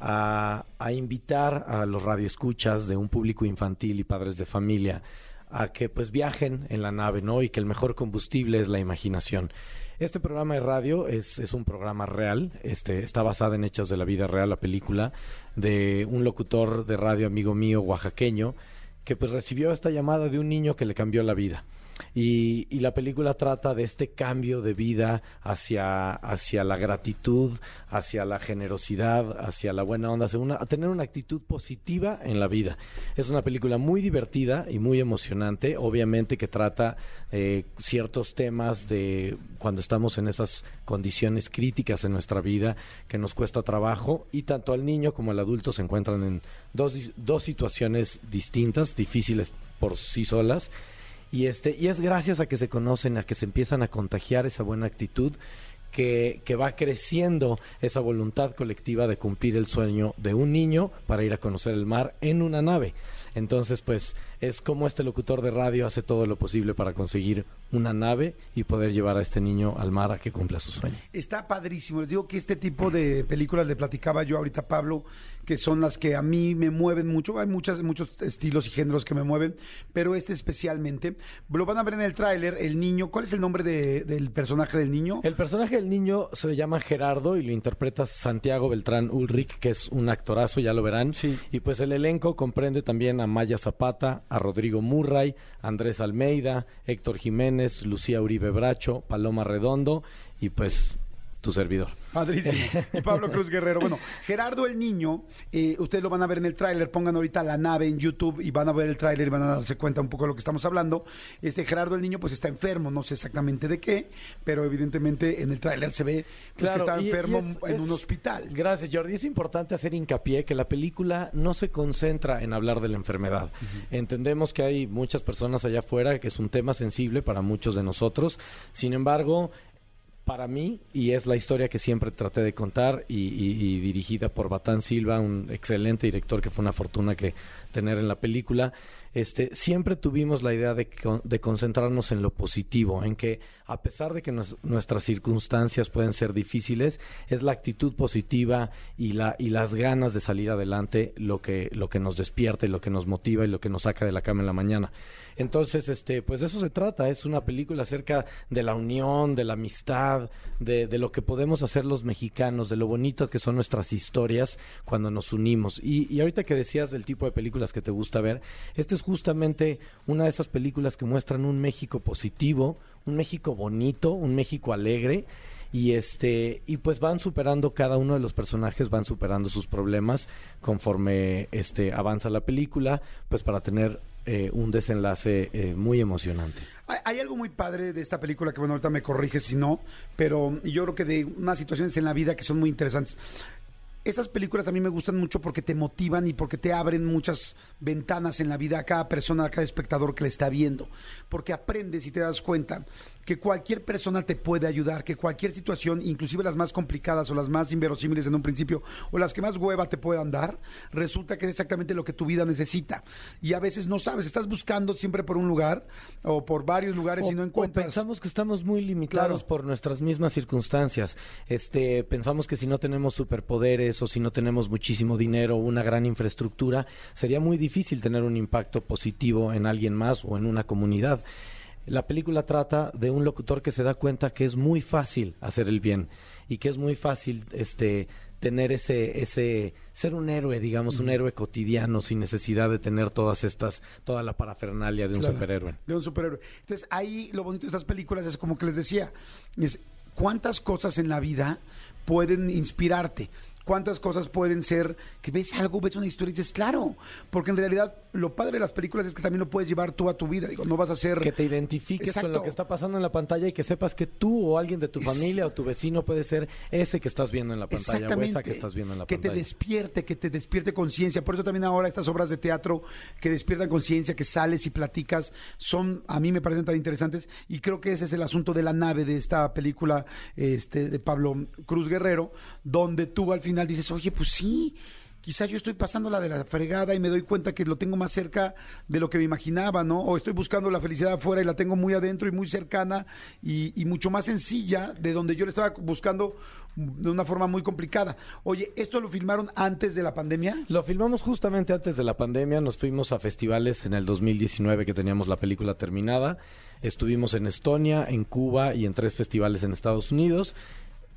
a, invitar a los radioescuchas de un público infantil y padres de familia a que pues viajen en la nave, ¿no? Y que el mejor combustible es la imaginación. Este programa de radio es, es un programa real, este, está basada en hechos de la vida real, la película, de un locutor de radio amigo mío, oaxaqueño, que pues recibió esta llamada de un niño que le cambió la vida. Y, y la película trata de este cambio de vida hacia, hacia la gratitud, hacia la generosidad, hacia la buena onda, hacia una- a tener una actitud positiva en la vida. Es una película muy divertida y muy emocionante, obviamente que trata eh, ciertos temas de cuando estamos en esas condiciones críticas en nuestra vida que nos cuesta trabajo y tanto al niño como al adulto se encuentran en dos, dos situaciones distintas, difíciles por sí solas. Y, este, y es gracias a que se conocen, a que se empiezan a contagiar esa buena actitud, que, que va creciendo esa voluntad colectiva de cumplir el sueño de un niño para ir a conocer el mar en una nave. Entonces, pues es como este locutor de radio hace todo lo posible para conseguir una nave y poder llevar a este niño al mar a que cumpla su sueño. Está padrísimo. Les digo que este tipo de películas le platicaba yo ahorita a Pablo, que son las que a mí me mueven mucho. Hay muchas, muchos estilos y géneros que me mueven, pero este especialmente. Lo van a ver en el tráiler, el niño. ¿Cuál es el nombre de- del personaje del niño? El personaje del niño se llama Gerardo y lo interpreta Santiago Beltrán Ulrich, que es un actorazo, ya lo verán. Sí. Y pues el elenco comprende también a Maya Zapata, a Rodrigo Murray, Andrés Almeida, Héctor Jiménez, Lucía Uribe Bracho, Paloma Redondo y pues tu servidor. Padrísimo. Y Pablo Cruz Guerrero. Bueno, Gerardo el Niño, eh, ustedes lo van a ver en el tráiler, pongan ahorita la nave en YouTube y van a ver el tráiler y van a darse cuenta un poco de lo que estamos hablando. Este Gerardo el Niño pues está enfermo, no sé exactamente de qué, pero evidentemente en el tráiler se ve pues, que está y- y enfermo es- en es- un hospital. Gracias, Jordi. Es importante hacer hincapié que la película no se concentra en hablar de la enfermedad. Entendemos que hay muchas personas allá afuera que es un tema sensible para muchos de nosotros. Sin embargo, para mí, y es la historia que siempre traté de contar, y, dirigida por Batán Silva, un excelente director que fue una fortuna que tener en la película, este, siempre tuvimos la idea de, de concentrarnos en lo positivo, en que a pesar de que nuestras circunstancias pueden ser difíciles, es la actitud positiva y, la, y las ganas de salir adelante lo que, lo que nos despierta y lo que nos motiva y lo que nos saca de la cama en la mañana. Entonces, este, pues de eso se trata, es una película acerca de la unión, de la amistad, de, de lo que podemos hacer los mexicanos, de lo bonito que son nuestras historias cuando nos unimos. Y, y ahorita que decías del tipo de películas que te gusta ver, esta es justamente una de esas películas que muestran un México positivo, un México bonito, un México alegre y este y pues van superando cada uno de los personajes van superando sus problemas conforme este avanza la película pues para tener eh, un desenlace eh, muy emocionante Hay, algo muy padre de esta película que, bueno, ahorita me corriges si no, pero yo creo que de unas situaciones en la vida que son muy interesantes. Estas películas a mí me gustan mucho porque te motivan y porque te abren muchas ventanas en la vida a cada persona, a cada espectador que la está viendo. Porque aprendes y te das cuenta que cualquier persona te puede ayudar, que cualquier situación, inclusive las más complicadas o las más inverosímiles en un principio, o las que más hueva te puedan dar, resulta que es exactamente lo que tu vida necesita. Y a veces no sabes, estás buscando siempre por un lugar o por varios lugares O- y no o encuentras. pensamos que estamos muy limitados Claro. por nuestras mismas circunstancias. Este, pensamos que si no tenemos superpoderes o si no tenemos muchísimo dinero o una gran infraestructura, sería muy difícil tener un impacto positivo en alguien más o en una comunidad. La película trata de un locutor que se da cuenta que es muy fácil hacer el bien y que es muy fácil este tener ese ese ser un héroe, digamos, un héroe cotidiano sin necesidad de tener todas estas toda la parafernalia de un Claro, superhéroe. De un superhéroe. Entonces, ahí lo bonito de estas películas es como que les decía, es cuántas cosas en la vida pueden inspirarte. ¿Cuántas cosas pueden ser que ves algo, ves una historia y dices, claro? Porque en realidad lo padre de las películas es que también lo puedes llevar tú a tu vida. Digo, no vas a ser... que te identifiques con Exacto. lo que está pasando en la pantalla y que sepas que tú o alguien de tu Es- familia o tu vecino puede ser ese que estás viendo en la pantalla o esa que estás viendo en la que pantalla. te despierte, que te despierte conciencia. Por eso también ahora estas obras de teatro que despiertan conciencia, que sales y platicas, son, a mí me parecen tan interesantes. Y creo que ese es el asunto de la nave de esta película este, de Pablo Cruz Guerrero, donde tú al final dices, oye, pues sí. Quizá yo estoy pasando la de la fregada y me doy cuenta que lo tengo más cerca de lo que me imaginaba, ¿no? O estoy buscando la felicidad afuera y la tengo muy adentro y muy cercana y, y mucho más sencilla de donde yo la estaba buscando de una forma muy complicada. Oye, ¿esto lo filmaron antes de la pandemia? Lo filmamos justamente antes de la pandemia, nos fuimos a festivales en el 2019 que teníamos la película terminada, estuvimos en Estonia, en Cuba y en tres festivales en Estados Unidos.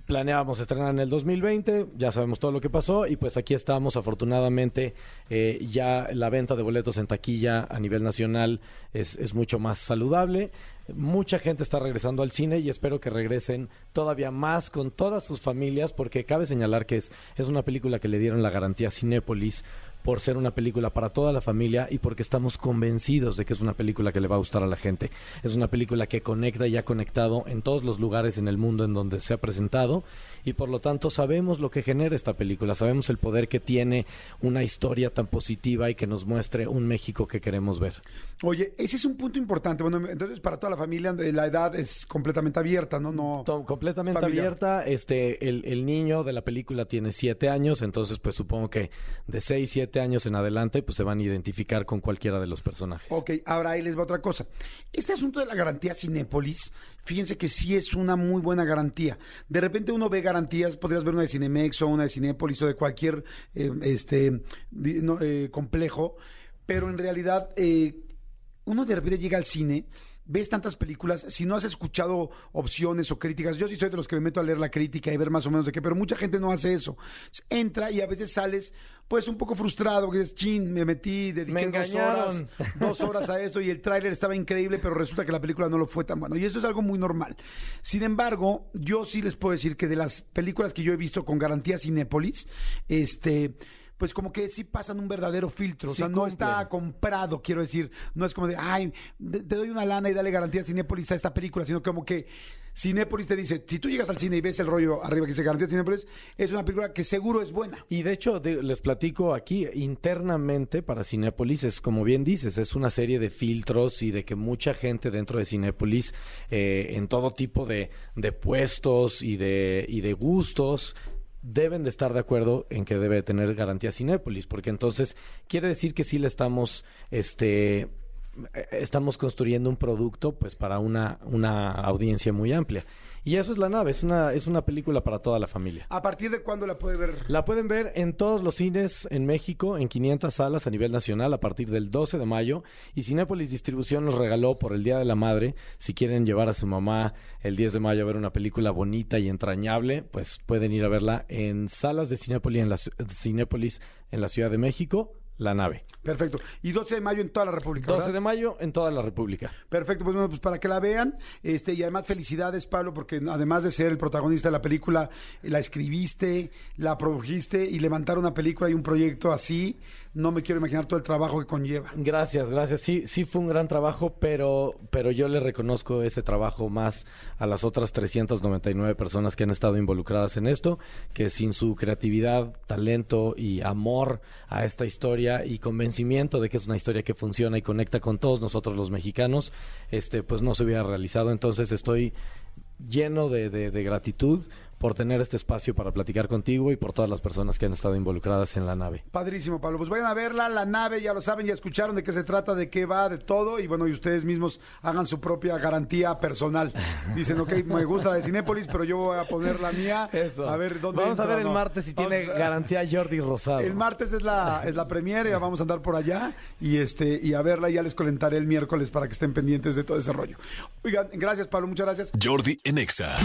Planeábamos estrenar en el 2020, ya sabemos todo lo que pasó y pues aquí estamos, afortunadamente eh, ya la venta de boletos en taquilla a nivel nacional es, es mucho más saludable. Mucha gente está regresando al cine y espero que regresen todavía más con todas sus familias porque cabe señalar que es, es una película que le dieron la garantía Cinépolis por ser una película para toda la familia y porque estamos convencidos de que es una película que le va a gustar a la gente. Es una película que conecta y ha conectado en todos los lugares en el mundo en donde se ha presentado y por lo tanto sabemos lo que genera esta película, sabemos el poder que tiene una historia tan positiva y que nos muestre un México que queremos ver. Oye, ese es un punto importante. Bueno, entonces para toda la familia eh, la edad es completamente abierta, ¿no? no completamente familiar. abierta. Este, el, el niño de la película tiene siete años, entonces pues supongo que de seis, siete años en adelante pues se van a identificar con cualquiera de los personajes. Ok, ahora ahí les va otra cosa. Este asunto de la garantía Cinépolis, fíjense que sí es una muy buena garantía. De repente uno ve garantías, podrías ver una de Cinemex o una de Cinépolis o de cualquier eh, este eh, complejo, pero en realidad eh, uno de repente llega al cine. Ves tantas películas, si no has escuchado opciones o críticas, yo sí soy de los que me meto a leer la crítica y ver más o menos de qué, pero mucha gente no hace eso. Entra y a veces sales pues un poco frustrado, porque dices, chin, me metí, dediqué Me dos horas, dos horas a esto y el tráiler estaba increíble, pero resulta que la película no lo fue tan bueno. Y eso es algo muy normal. Sin embargo, yo sí les puedo decir que de las películas que yo he visto con garantía Cinépolis, este pues como que sí pasan un verdadero filtro, o sea, no cumplen. está comprado, quiero decir, no es como de, ay, te doy una lana y dale garantía a Cinépolis a esta película, sino como que Cinépolis te dice, si tú llegas al cine y ves el rollo arriba que dice garantía Cinépolis, es una película que seguro es buena. Y de hecho, de- les platico aquí, internamente para Cinépolis, es como bien dices, es una serie de filtros y de que mucha gente dentro de Cinépolis, eh, en todo tipo de, de puestos y de, y de gustos, deben de estar de acuerdo en que debe tener garantía Cinépolis, porque entonces quiere decir que sí le estamos, este, estamos construyendo un producto pues para una, una audiencia muy amplia. Y eso es la nave, es una, es una película para toda la familia. ¿A partir de cuándo la puede ver? La pueden ver en todos los cines en México, en 500 salas a nivel nacional a partir del 12 de mayo. Y Cinépolis Distribución nos regaló por el Día de la Madre, si quieren llevar a su mamá el 10 de mayo a ver una película bonita y entrañable, pues pueden ir a verla en salas de Cinépolis en la, Cinépolis en la Ciudad de México, La Nave. Perfecto. Y 12 de mayo en toda la República. 12 ¿verdad? de mayo en toda la República. Perfecto, pues bueno, pues para que la vean, este, y además felicidades, Pablo, porque además de ser el protagonista de la película, la escribiste, la produjiste y levantar una película y un proyecto así, no me quiero imaginar todo el trabajo que conlleva. Gracias, gracias. Sí, sí fue un gran trabajo, pero, pero yo le reconozco ese trabajo más a las otras 399 personas que han estado involucradas en esto, que sin su creatividad, talento y amor a esta historia y convencimiento de que es una historia que funciona y conecta con todos nosotros los mexicanos, este, pues no se hubiera realizado. Entonces estoy lleno de, de- de gratitud por tener este espacio para platicar contigo y por todas las personas que han estado involucradas en la nave. Padrísimo, Pablo. Pues vayan a verla, la nave, ya lo saben, ya escucharon de qué se trata, de qué va, de todo. Y bueno, y ustedes mismos hagan su propia garantía personal. Dicen, ok, me gusta la de Cinépolis, pero yo voy a poner la mía. Eso. A ver dónde Vamos a ver el no. martes si Vamos tiene a- garantía Jordi Rosado. El martes es la, es la premiere, ya vamos a andar por allá y este y a verla y ya les comentaré el miércoles para que estén pendientes de todo ese rollo. Oigan, gracias Pablo, muchas gracias. Jordi en Exa.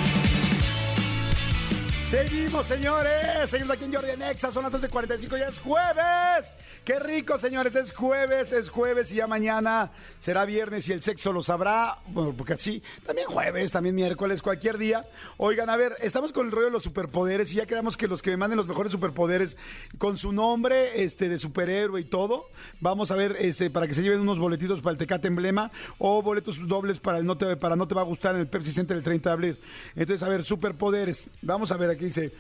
Seguimos, señores. Seguimos aquí en Jordi en Exa. Son las 12.45. Ya es jueves. Qué rico, señores. Es jueves, es jueves y ya mañana será viernes y el sexo lo sabrá. Bueno, porque así. También jueves, también miércoles, cualquier día. Oigan, a ver, estamos con el rollo de los superpoderes y ya quedamos que los que me manden los mejores superpoderes con su nombre este, de superhéroe y todo. Vamos a ver este, para que se lleven unos boletitos para el Tecate Emblema o boletos dobles para el no te, para no te va a gustar en el Pepsi Center el 30 de abril. Entonces, a ver, superpoderes. Vamos a ver, aquí dice.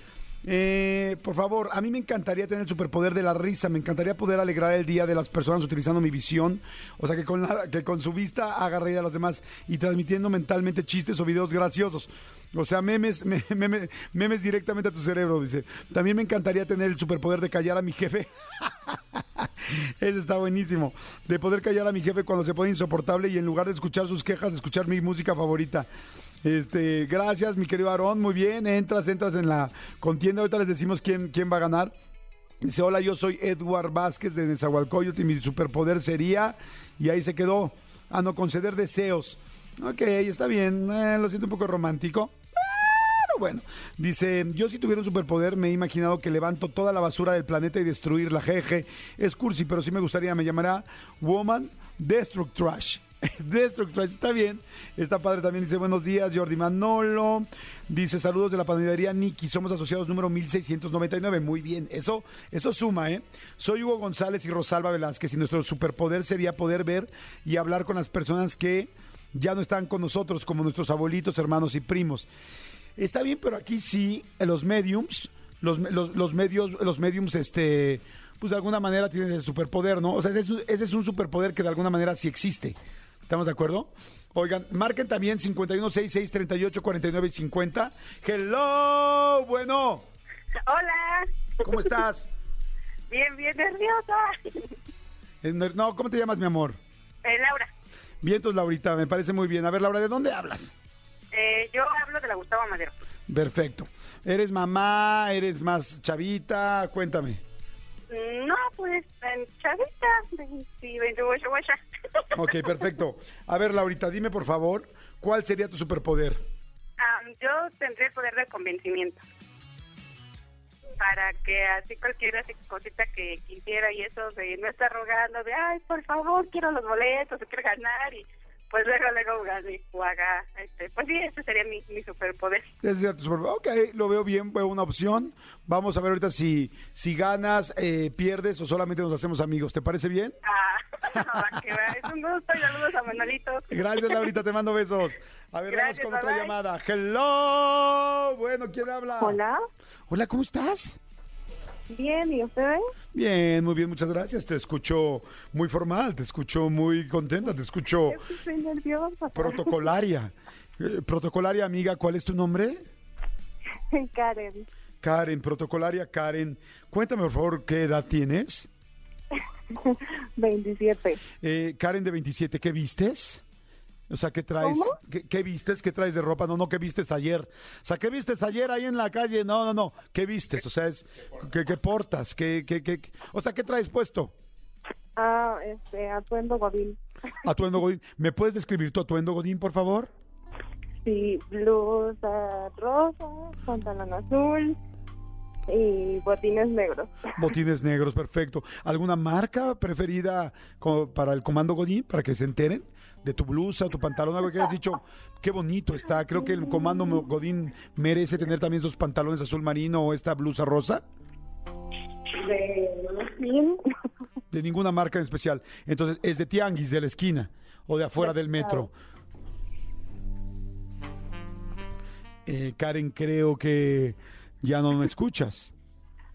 eh, por favor, a mí me encantaría tener el superpoder de la risa, me encantaría poder alegrar el día de las personas utilizando mi visión, o sea, que con, la- que con su vista haga a los demás y transmitiendo mentalmente chistes o videos graciosos. O sea, memes, me- meme- memes directamente a tu cerebro, dice. También me encantaría tener el superpoder de callar a mi jefe. Ese está buenísimo. De poder callar a mi jefe cuando se pone insoportable y en lugar de escuchar sus quejas, escuchar mi música favorita. Este, gracias, mi querido Aarón. Muy bien, entras, entras en la contienda. Ahorita les decimos quién, quién va a ganar. Dice, hola, yo soy Edward Vázquez de Nezahualcóyotl y mi superpoder sería... Y ahí se quedó. Ah, no, conceder deseos. Ok, está bien. Eh, lo siento un poco romántico. Pero bueno, dice, yo si tuviera un superpoder me he imaginado que levanto toda la basura del planeta y destruirla. Jeje, es cursi, pero sí me gustaría, me llamará Woman Destructrash. Destructrash, está bien. Está padre también, dice, buenos días, Jordi Manolo. Dice, saludos de la panadería Niki, somos asociados número 1699. Muy bien, eso, eso suma, ¿eh? Soy Hugo González y Rosalba Velázquez y nuestro superpoder sería poder ver y hablar con las personas que ya no están con nosotros, como nuestros abuelitos, hermanos y primos. Está bien, pero aquí sí, los mediums, los, los, los medios, los mediums, este, pues de alguna manera tienen ese superpoder, ¿no? O sea, ese es un superpoder que de alguna manera sí existe. ¿Estamos de acuerdo? Oigan, marquen también 5166 38 49 y 50. Hello, bueno, Hola. ¿cómo estás? Bien, bien nerviosa. No, ¿cómo te llamas, mi amor? Eh, Laura, Bien, entonces, Laurita, me parece muy bien. A ver, Laura, ¿de dónde hablas? eh, yo hablo de la Gustavo Madero. Perfecto. ¿Eres mamá? ¿Eres más chavita? Cuéntame. No, pues, chavita, 20, 28 guacha. Ok, perfecto. A ver, Laurita, dime por favor, ¿cuál sería tu superpoder? Am, yo tendré el poder del convencimiento. Para que así cualquier cosita que quisiera y eso de no estar rogando de, ay, por favor, quiero los boletos, quiero ganar y pues luego, luego haga, este, pues sí, ese sería mi, mi superpoder. Ese sería tu superpoder. Ok, lo veo bien, veo una opción. Vamos a ver ahorita si, si ganas, eh, pierdes o solamente nos hacemos amigos. ¿Te parece bien? Ah, va que va. es un gusto y saludos a Manolito. Gracias, Laurita, te mando besos. A ver, Gracias, vamos con otra bye, bye. llamada. Hello. Bueno, ¿quién habla? Hola, Hola, ¿cómo estás? Bien, ¿y usted? Bien, muy bien, muchas gracias. Te escucho muy formal, te escucho muy contenta, te escucho Estoy nerviosa. protocolaria. Eh, protocolaria, amiga, ¿cuál es tu nombre? Karen, Karen, protocolaria Karen. Cuéntame, por favor, ¿qué edad tienes? 27. Eh, Karen de 27, ¿qué vistes? O sea, ¿qué traes? ¿Qué, qué vistes? ¿Qué traes de ropa? No, no, ¿qué vistes ayer? O sea, ¿qué vistes ayer ahí en la calle? No, no, no. ¿Qué vistes? O sea, es, ¿qué, qué portas? ¿Qué, qué, qué? O sea, ¿qué traes puesto? Ah, este, atuendo Godín. Atuendo Godín. ¿Me puedes describir tu atuendo Godín, por favor? Sí, blusa rosa, pantalón azul y botines negros. Botines negros, perfecto. ¿Alguna marca preferida para el comando Godín, para que se enteren de tu blusa, tu pantalón, algo que hayas dicho? Qué bonito está. Creo que el comando Godín merece tener también esos pantalones azul marino o esta blusa rosa. De. De ninguna marca en especial. Entonces, es de tianguis, de la esquina o de afuera del metro. Eh, Karen, creo que ya no me escuchas.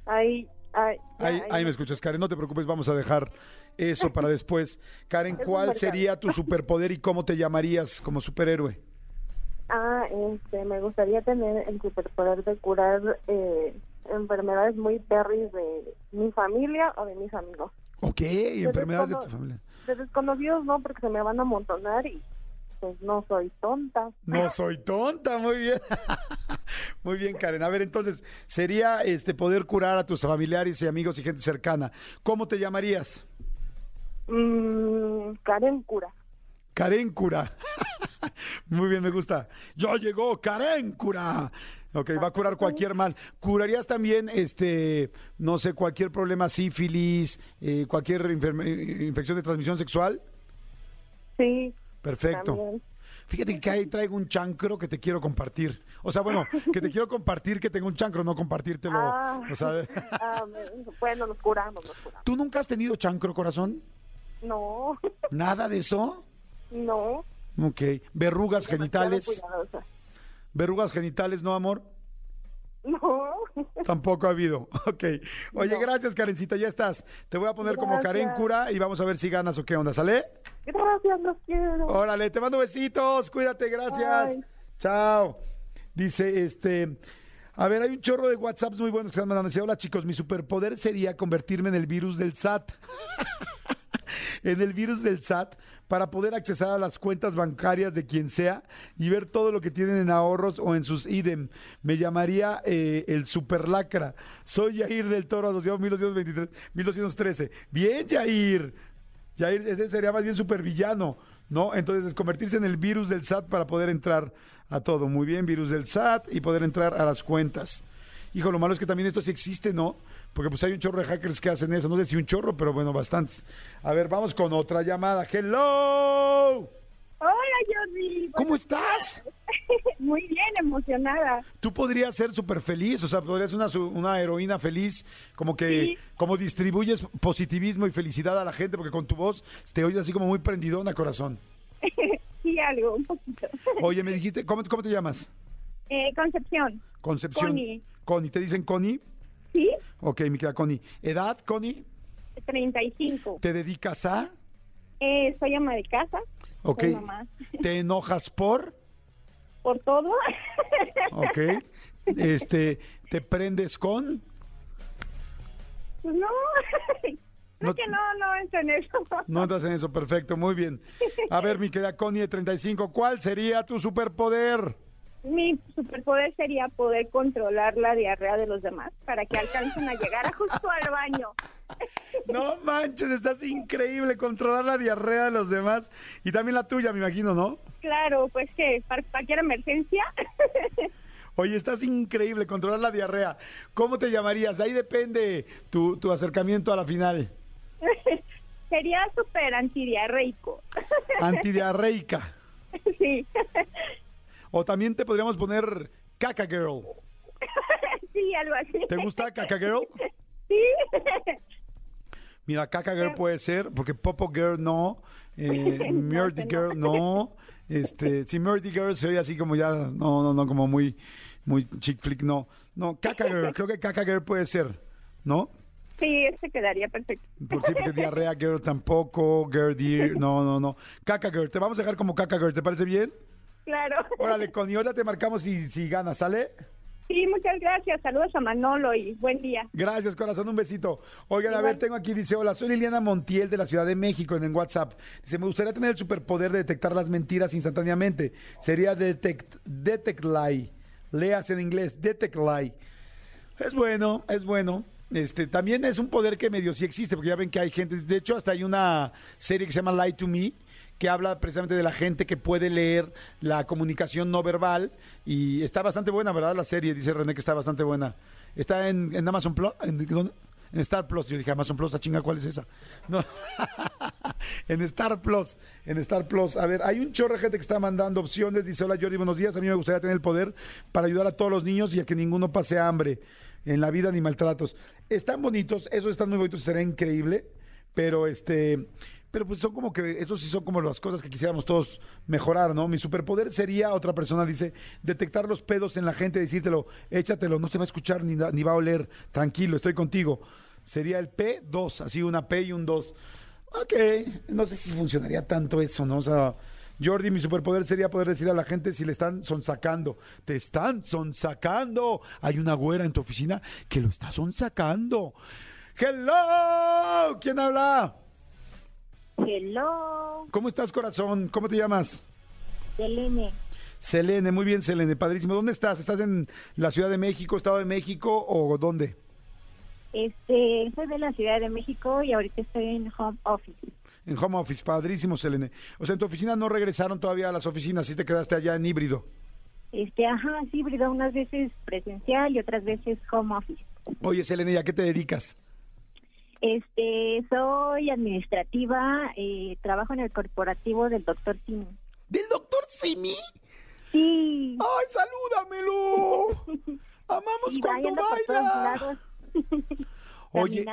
Ahí, ahí, ya, Ahí, ahí me escuchas, Karen. No te preocupes, vamos a dejar eso para después. Karen, ¿cuál sería tu superpoder y cómo te llamarías como superhéroe? Ah, este, me gustaría tener el superpoder de curar eh, enfermedades muy perris de mi familia o de mis amigos. Ok, enfermedades de tu familia. De desconocidos no, porque se me van a amontonar y pues no soy tonta. No soy tonta, muy bien. Muy bien, Karen. A ver, entonces, sería este poder curar a tus familiares y amigos y gente cercana. ¿Cómo te llamarías? Mm, Karen cura. Karen Cura. Muy bien, me gusta. Ya llegó Karen Cura. Ok, va a curar cualquier mal. ¿Curarías también, este, no sé, cualquier problema, sífilis, eh, cualquier infección de transmisión sexual? Sí, Perfecto. también. Fíjate que ahí traigo un chancro que te quiero compartir. O sea, bueno, que te quiero compartir que tengo un chancro, no compartírtelo. Ah. O sea, Ah, bueno, nos curamos, nos curamos. ¿tú nunca has tenido chancro, corazón? No, ¿Nada de eso? no. Ok. ¿Verrugas genitales? ¿Verrugas genitales, no, amor? No. Tampoco ha habido. Ok. Oye, No. gracias, Karencita, ya estás. Te voy a poner como. Karen Cura y vamos a ver si ganas o qué onda, ¿sale? Gracias, los quiero. Órale, te mando besitos, cuídate, gracias. Bye. Chao. Dice, este, a ver, hay un chorro de WhatsApps muy buenos que están mandando. Dice, hola chicos, mi superpoder sería convertirme en el virus del SAT. en el virus del SAT para poder accesar a las cuentas bancarias de quien sea y ver todo lo que tienen en ahorros o en sus idem. Me llamaría eh, el superlacra. Soy Yair del Toro, asociado 1223, 1213. Bien, Yair. Yair, ese sería más bien supervillano, ¿no? Entonces, es convertirse en el virus del SAT para poder entrar a todo. Muy bien, virus del SAT y poder entrar a las cuentas. Hijo, lo malo es que también esto sí existe, ¿no? Porque pues hay un chorro de hackers que hacen eso. No sé si un chorro, pero bueno, bastantes. A ver, vamos con otra llamada. ¡Hello! Hola, Jordi. ¿Cómo estás? Muy bien, emocionada. Tú podrías ser súper feliz, o sea, podrías ser una, una heroína feliz, como que, Sí. como distribuyes positivismo y felicidad a la gente, porque con tu voz te oyes así como muy prendidona, corazón. sí, algo, un poquito. Oye, me dijiste, ¿cómo, cómo te llamas? Eh, Concepción. Concepción. Connie. Connie, ¿te dicen Connie? ¿Sí? Ok, mi querida Connie. ¿Edad, Connie? 35. ¿Te dedicas a? Eh, soy ama de casa. Ok. Soy mamá. ¿Te enojas por? Por todo. Ok. Este, ¿te prendes con? Pues no. No- No, que no, no entro en eso. No estás en eso, perfecto, muy bien. A ver, mi querida Connie de 35, ¿cuál sería tu superpoder? Mi superpoder sería poder controlar la diarrea de los demás para que alcancen a llegar a justo al baño. No manches, estás increíble controlar la diarrea de los demás y también la tuya, me imagino, ¿no? Claro, pues que para cualquier emergencia. Oye, estás increíble controlar la diarrea. ¿Cómo te llamarías? Ahí depende tu, tu acercamiento a la final. sería súper antidiarreico. Antidiarreica. sí. O también te podríamos poner Caca Girl. sí, algo así. ¿Te gusta Caca Girl? Sí. Mira, Caca Girl puede ser, porque Popo Girl no, eh, Murdy. Girl no. Este, si Murdy Girl se oye así como ya, no, no, no, como muy, muy chick flick, no. No, Caca Girl, creo que Caca Girl puede ser, ¿no? Sí, este quedaría perfecto. Por sí, porque Diarrea Girl tampoco, Girl Dear, no, no, no. Caca Girl, te vamos a dejar como Caca Girl, ¿te parece bien? Claro. Órale, Connie, ahora te marcamos si, si ganas, ¿sale? Sí, muchas gracias. Saludos a Manolo y buen día. Gracias, corazón, un besito. Oigan, a ver, tengo aquí, dice, hola, soy Liliana Montiel de la Ciudad de México en el WhatsApp. Dice, me gustaría tener el superpoder de detectar las mentiras instantáneamente. Sería detect, detect lie. Leas en inglés, detect lie. Es bueno, es bueno. Este, también es un poder que medio sí existe, porque ya ven que hay gente, de hecho hasta hay una serie que se llama Lie to Me, que habla precisamente de la gente que puede leer la comunicación no verbal y está bastante buena, ¿verdad? La serie, dice René que está bastante buena. Está en, Amazon Plus, en, Star Plus, yo dije Amazon Plus, la chinga, ¿cuál es esa? No. en Star Plus, en Star Plus. A ver, hay un chorro de gente que está mandando opciones. Dice, hola Jordi, buenos días. A mí me gustaría tener el poder para ayudar a todos los niños y a que ninguno pase hambre en la vida ni maltratos. Están bonitos, esos están muy bonitos, será increíble, pero este... Pero pues son como que, esos sí son como las cosas que quisiéramos todos mejorar, ¿no? Mi superpoder sería, otra persona dice, detectar los pedos en la gente, decírtelo, échatelo, no se va a escuchar ni, ni va a oler, tranquilo, estoy contigo. Sería el P2, así una P y un 2. Ok, no sé si funcionaría tanto eso, ¿no? O sea, Jordi, mi superpoder sería poder decir a la gente si le están sonsacando. Te están sonsacando. Hay una güera en tu oficina que lo está sonsacando. ¡Hello! ¿Quién habla? Hello, ¿Cómo estás, corazón? ¿Cómo te llamas? Selene. Selene, muy bien, Selene, padrísimo. ¿Dónde estás? ¿Estás en la Ciudad de México, Estado de México o dónde? Este, soy de la Ciudad de México y ahorita estoy en home office. En home office, padrísimo, Selene. O sea, en tu oficina no regresaron todavía a las oficinas, sí te quedaste allá en híbrido. Este, ajá, sí, híbrido, unas veces presencial y otras veces home office. Oye, Selene, ¿y a qué te dedicas? Este, soy administrativa, eh, trabajo en el corporativo del doctor Simi. ¿Del doctor Simi? Sí. ¡Ay, salúdamelo! ¡Amamos y cuando ando por todos baila! lados. Oye.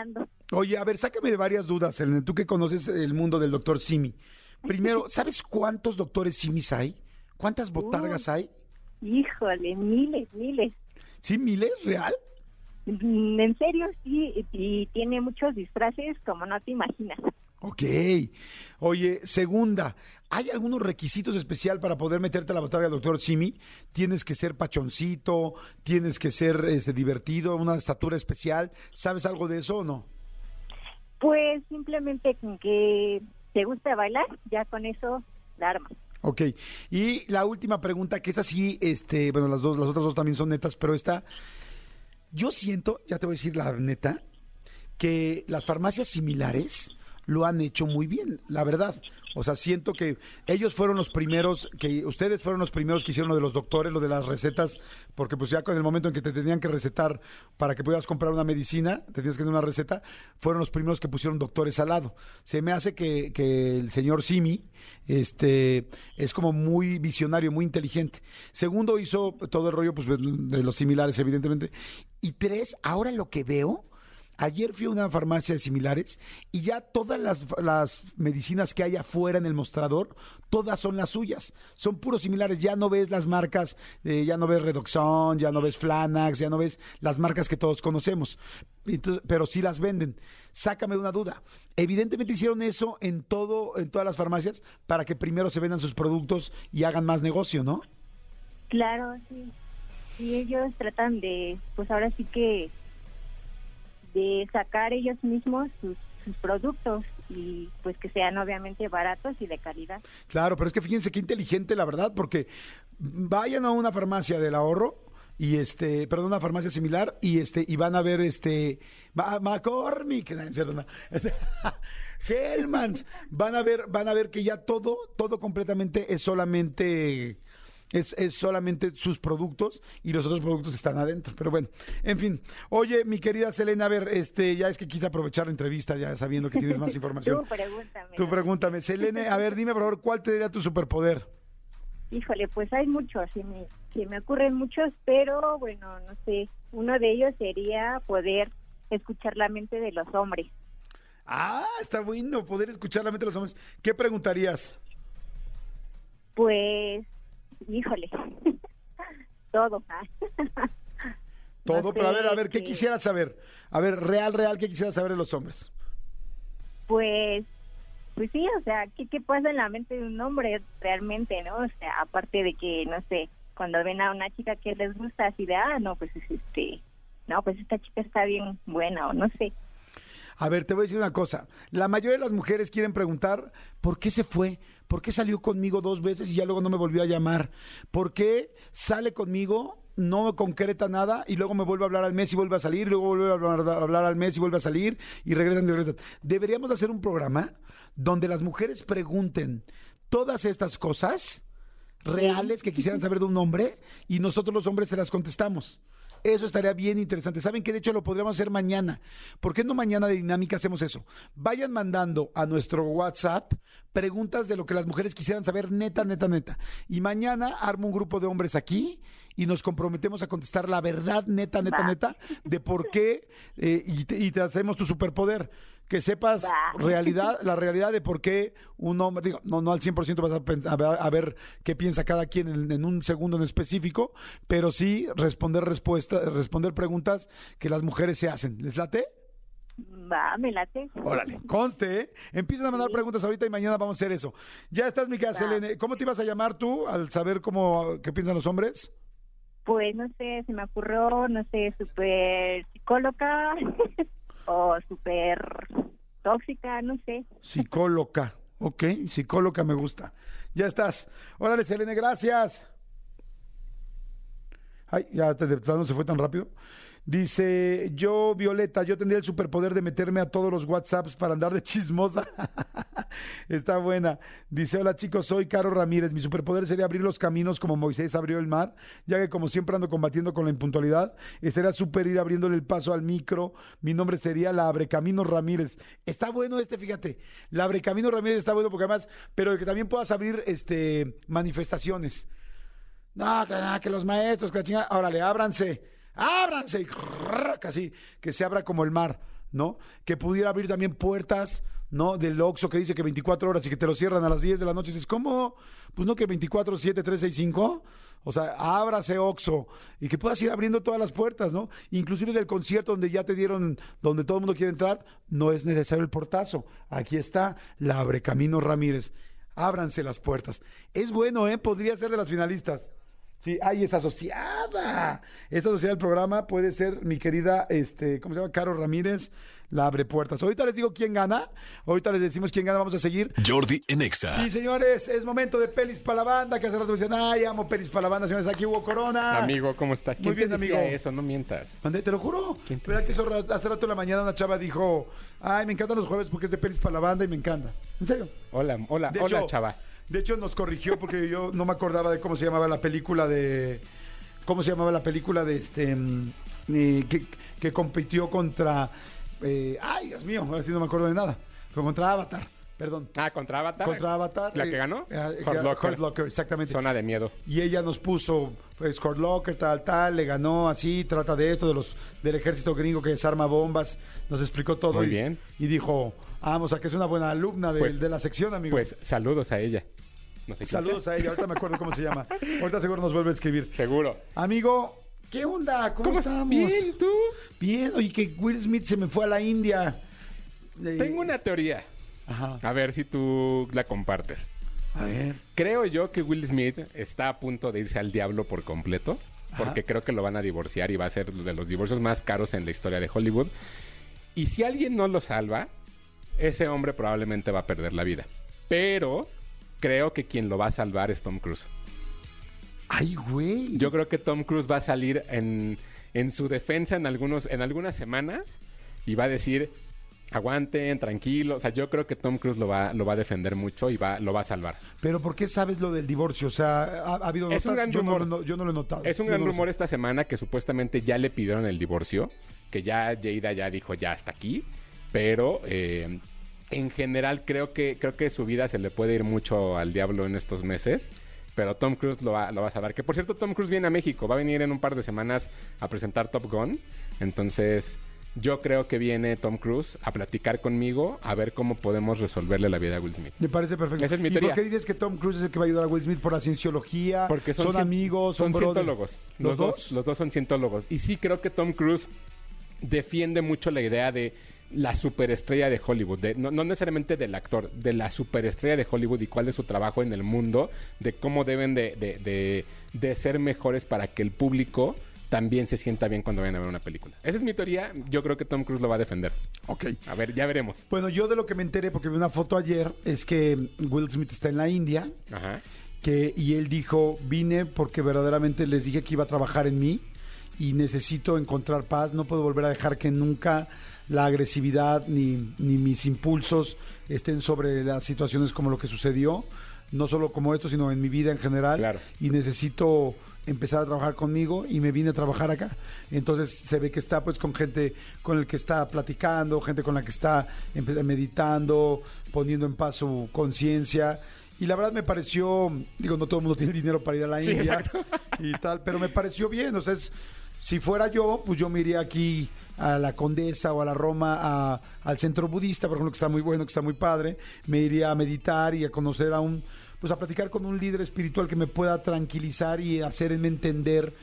Oye, a ver, sácame de varias dudas, Selene, tú que conoces el mundo del doctor Simi. Primero, ¿sabes cuántos doctores Simis hay? ¿Cuántas botargas hay? Híjole, miles, miles. ¿Sí, miles? ¿Real? Mm, En serio, sí, y tiene muchos disfraces como no te imaginas. Ok. Oye, segunda, ¿hay algunos requisitos especial para poder meterte a la botarga del doctor Simi? ¿Tienes que ser pachoncito? ¿Tienes que ser este, divertido? ¿Una estatura especial? ¿Sabes algo de eso o no? Pues simplemente con que te gusta bailar, ya con eso la armas. Ok. Y la última pregunta, que es así, este, bueno, las dos, las otras dos también son netas, pero esta, yo siento, ya te voy a decir la neta, que las farmacias similares lo han hecho muy bien, la verdad. O sea, siento que ellos fueron los primeros, que ustedes fueron los primeros que hicieron lo de los doctores, lo de las recetas, porque pues ya con el momento en que te tenían que recetar para que pudieras comprar una medicina, tenías que tener una receta, fueron los primeros que pusieron doctores al lado. Se me hace que, que el señor Simi este, es como muy visionario, muy inteligente. Segundo, hizo todo el rollo pues, de los similares, evidentemente. Y tres, ahora lo que veo, Ayer fui a una farmacia de similares y ya todas las, las, medicinas que hay afuera en el mostrador, todas son las suyas. Son puros similares. Ya no ves las marcas, eh, ya no ves Redoxon, ya no ves Flanax, ya no ves las marcas que todos conocemos. Entonces, pero sí las venden. Sácame una duda. Evidentemente hicieron eso en todo, en todas las farmacias para que primero se vendan sus productos y hagan más negocio, ¿no? Claro, sí. Y ellos tratan de, pues ahora sí que de sacar ellos mismos sus, productos y pues que sean obviamente baratos y de calidad. Claro, pero es que fíjense qué inteligente la verdad, porque vayan a una farmacia del ahorro y este, perdón, una farmacia similar y este y van a ver este McCormick, no, cierto, no. Hellmans, van a ver van a ver que ya todo todo completamente es solamente es, es, solamente sus productos y los otros productos están adentro. Pero bueno, en fin. Oye, mi querida Selena, a ver, este, ya es que quise aprovechar la entrevista, ya sabiendo que tienes más información. Tú pregúntame. Tú pregúntame. Selene, a ver, dime por favor, ¿cuál te diría tu superpoder? Híjole, pues hay muchos, se me, se me ocurren muchos, pero bueno, no sé. Uno de ellos sería poder escuchar la mente de los hombres. Ah, está bueno, poder escuchar la mente de los hombres. ¿Qué preguntarías? Pues híjole, todo. todo, no pero a ver, a ver, ¿qué que... quisieras saber? A ver, real, real, ¿qué quisieras saber de los hombres? Pues, pues sí, o sea, ¿qué, ¿qué pasa en la mente de un hombre realmente, no? O sea, aparte de que, no sé, cuando ven a una chica que les gusta, así de, ah, no, pues este, no, pues esta chica está bien buena, o no sé. A ver, te voy a decir una cosa. La mayoría de las mujeres quieren preguntar por qué se fue, por qué salió conmigo dos veces y ya luego no me volvió a llamar, por qué sale conmigo, no me concreta nada y luego me vuelve a hablar al mes y vuelve a salir, luego vuelve a hablar, a hablar al mes y vuelve a salir y regresan y regresan. Deberíamos hacer un programa donde las mujeres pregunten todas estas cosas reales que quisieran saber de un hombre y nosotros los hombres se las contestamos. Eso estaría bien interesante. ¿Saben que De hecho, lo podríamos hacer mañana. ¿Por qué no mañana de dinámica hacemos eso? Vayan mandando a nuestro WhatsApp preguntas de lo que las mujeres quisieran saber, neta, neta, neta. Y mañana armo un grupo de hombres aquí y nos comprometemos a contestar la verdad, neta, neta, Va. neta, de por qué eh, y, te, y, te, hacemos tu superpoder. Que sepas realidad, la realidad de por qué un hombre, digo, no, no al 100% vas a, pensar, a, ver qué piensa cada quien en, en, un segundo en específico, pero sí responder respuestas, responder preguntas que las mujeres se hacen. ¿Les late? Va, me late. Órale, conste, ¿eh? Empiezan a mandar preguntas ahorita y mañana vamos a hacer eso. Ya estás, mi Va. Selene. ¿Cómo te ibas a llamar tú al saber cómo, qué piensan los hombres? Pues no sé, se me ocurrió, no sé, súper psicóloga o súper tóxica, no sé. Psicóloga. Ok, psicóloga me gusta. Ya estás. Órale, Selene, gracias. Ay, ya de se fue tan rápido. Dice, yo, Violeta, yo tendría el superpoder de meterme a todos los WhatsApps para andar de chismosa. Está buena. Dice, hola chicos, soy Caro Ramírez. Mi superpoder sería abrir los caminos como Moisés abrió el mar, ya que como siempre ando combatiendo con la impuntualidad, estaría súper ir abriéndole el paso al micro. Mi nombre sería la Abrecaminos Ramírez. Está bueno este, fíjate. La Abrecaminos Ramírez está bueno porque además, pero que también puedas abrir este manifestaciones. No, que, los maestros, que la chingada. Órale, ábranse, ábranse. Y casi que se abra como el mar, ¿no? Que pudiera abrir también puertas, ¿no? Del Oxxo que dice que 24 horas y que te lo cierran a las 10 de la noche. Dices, ¿cómo? Pues no que 24, 7, 3, 6, 5. O sea, ábrase Oxxo y que puedas ir abriendo todas las puertas, ¿no? Inclusive del concierto donde ya te dieron, donde todo el mundo quiere entrar, no es necesario el portazo. Aquí está la Abre Camino Ramírez. Ábranse las puertas. Es bueno, ¿eh? Podría ser de las finalistas. Sí, ay, es asociada. Esta asociada del programa puede ser mi querida, este, ¿cómo se llama? Caro Ramírez, la abre puertas. Ahorita les digo quién gana. Ahorita les decimos quién gana. Vamos a seguir. Jordi en Exa. Y señores, es momento de pelis para la banda. Que hace rato me decían, ay, amo pelis para la banda. Señores, aquí hubo Corona. Amigo, ¿cómo estás? Muy ¿Quién bien, te decía amigo. eso? No mientas. Mandé, te lo juro. ¿Quién te ¿Verdad que eso hace rato en la mañana una chava dijo, ay, me encantan los jueves porque es de pelis para la banda y me encanta. ¿En serio? Hola, hola, De hola, hecho, chava. De hecho, nos corrigió porque yo no me acordaba de cómo se llamaba la película de. ¿Cómo se llamaba la película de este. mm, eh, que, que compitió contra. eh, ay, Dios mío, ahora sí no me acuerdo de nada. Fue contra Avatar, perdón. Ah, contra Avatar. Contra Avatar. ¿La eh, que ganó? eh, Hurt Locker. Hurt Locker, exactamente. Zona de miedo. Y ella nos puso, pues, Hurt Locker, tal, tal, le ganó así, trata de esto, de los del ejército gringo que desarma bombas, nos explicó todo. Muy y, bien. Y dijo, ah, o sea, que es una buena alumna de, Pues- de la sección, amigo. Pues saludos a ella. No sé quién Saludos a ella, ahorita me acuerdo cómo se llama. Ahorita seguro nos vuelve a escribir. Seguro. Amigo, ¿qué onda? ¿Cómo, ¿Cómo estamos? Bien, tú. Bien, oye, que Will Smith se me fue a la India. Tengo una teoría. Ajá. A ver si tú la compartes. A ver. Creo yo que Will Smith está a punto de irse al diablo por completo. Porque creo que lo van a divorciar y va a ser de los divorcios más caros en la historia de Hollywood. Y si alguien no lo salva, ese hombre probablemente va a perder la vida. Pero creo que quien lo va a salvar es Tom Cruise. Ay, güey. Yo creo que Tom Cruise va a salir en, en su defensa en, algunos, en algunas semanas y va a decir, aguanten, tranquilos. O sea, yo creo que Tom Cruise lo va, lo va a defender mucho y va, lo va a salvar. Pero ¿por qué sabes lo del divorcio? O sea, ¿ha, ha habido Es un notas? gran yo, rumor. yo no lo he notado. Es un Yo gran no rumor esta semana que supuestamente ya le pidieron el divorcio, que ya Jada ya dijo ya hasta aquí, pero eh, en general creo que creo que su vida se le puede ir mucho al diablo en estos meses. Pero Tom Cruise lo va, lo va a salvar. Que por cierto, Tom Cruise viene a México. Va a venir en un par de semanas a presentar Top Gun. Entonces, yo creo que viene Tom Cruise a platicar conmigo a ver cómo podemos resolverle la vida a Will Smith. Me parece perfecto. Esa es mi ¿Y por teoría. qué dices que Tom Cruise es el que va a ayudar a Will Smith por la cienciología? Porque son, son, amigos, son, son cientólogos. ¿Los, dos? Los dos son cientólogos. Y sí creo que Tom Cruise defiende mucho la idea de la superestrella de Hollywood, de- no, no necesariamente del actor, de la superestrella de Hollywood y cuál es su trabajo en el mundo, de cómo deben de, de- de- de ser mejores para que el público también se sienta bien cuando vayan a ver una película. Esa es mi teoría, yo creo que Tom Cruise lo va a defender. Ok. A ver, ya veremos. Bueno, yo de lo que me enteré, porque vi una foto ayer, es que Will Smith está en la India Ajá. que, y él dijo, vine porque verdaderamente les dije que iba a trabajar en mí y necesito encontrar paz, no puedo volver a dejar que nunca la agresividad ni, ni mis impulsos estén sobre las situaciones como lo que sucedió, no solo como esto, sino en mi vida en general. Claro. Y necesito empezar a trabajar conmigo y me vine a trabajar acá. Entonces se ve que está pues con gente con el que está platicando, gente con la que está meditando, poniendo en paz su conciencia. Y la verdad me pareció, digo, no todo el mundo tiene dinero para ir a la Sí, India exacto. y tal, pero me pareció bien. O sea, es- si fuera yo, pues yo me iría aquí a la Condesa o a la Roma, a- al centro budista, por ejemplo, que está muy bueno, que está muy padre. Me iría a meditar y a conocer a un, pues a platicar con un líder espiritual que me pueda tranquilizar y hacerme entender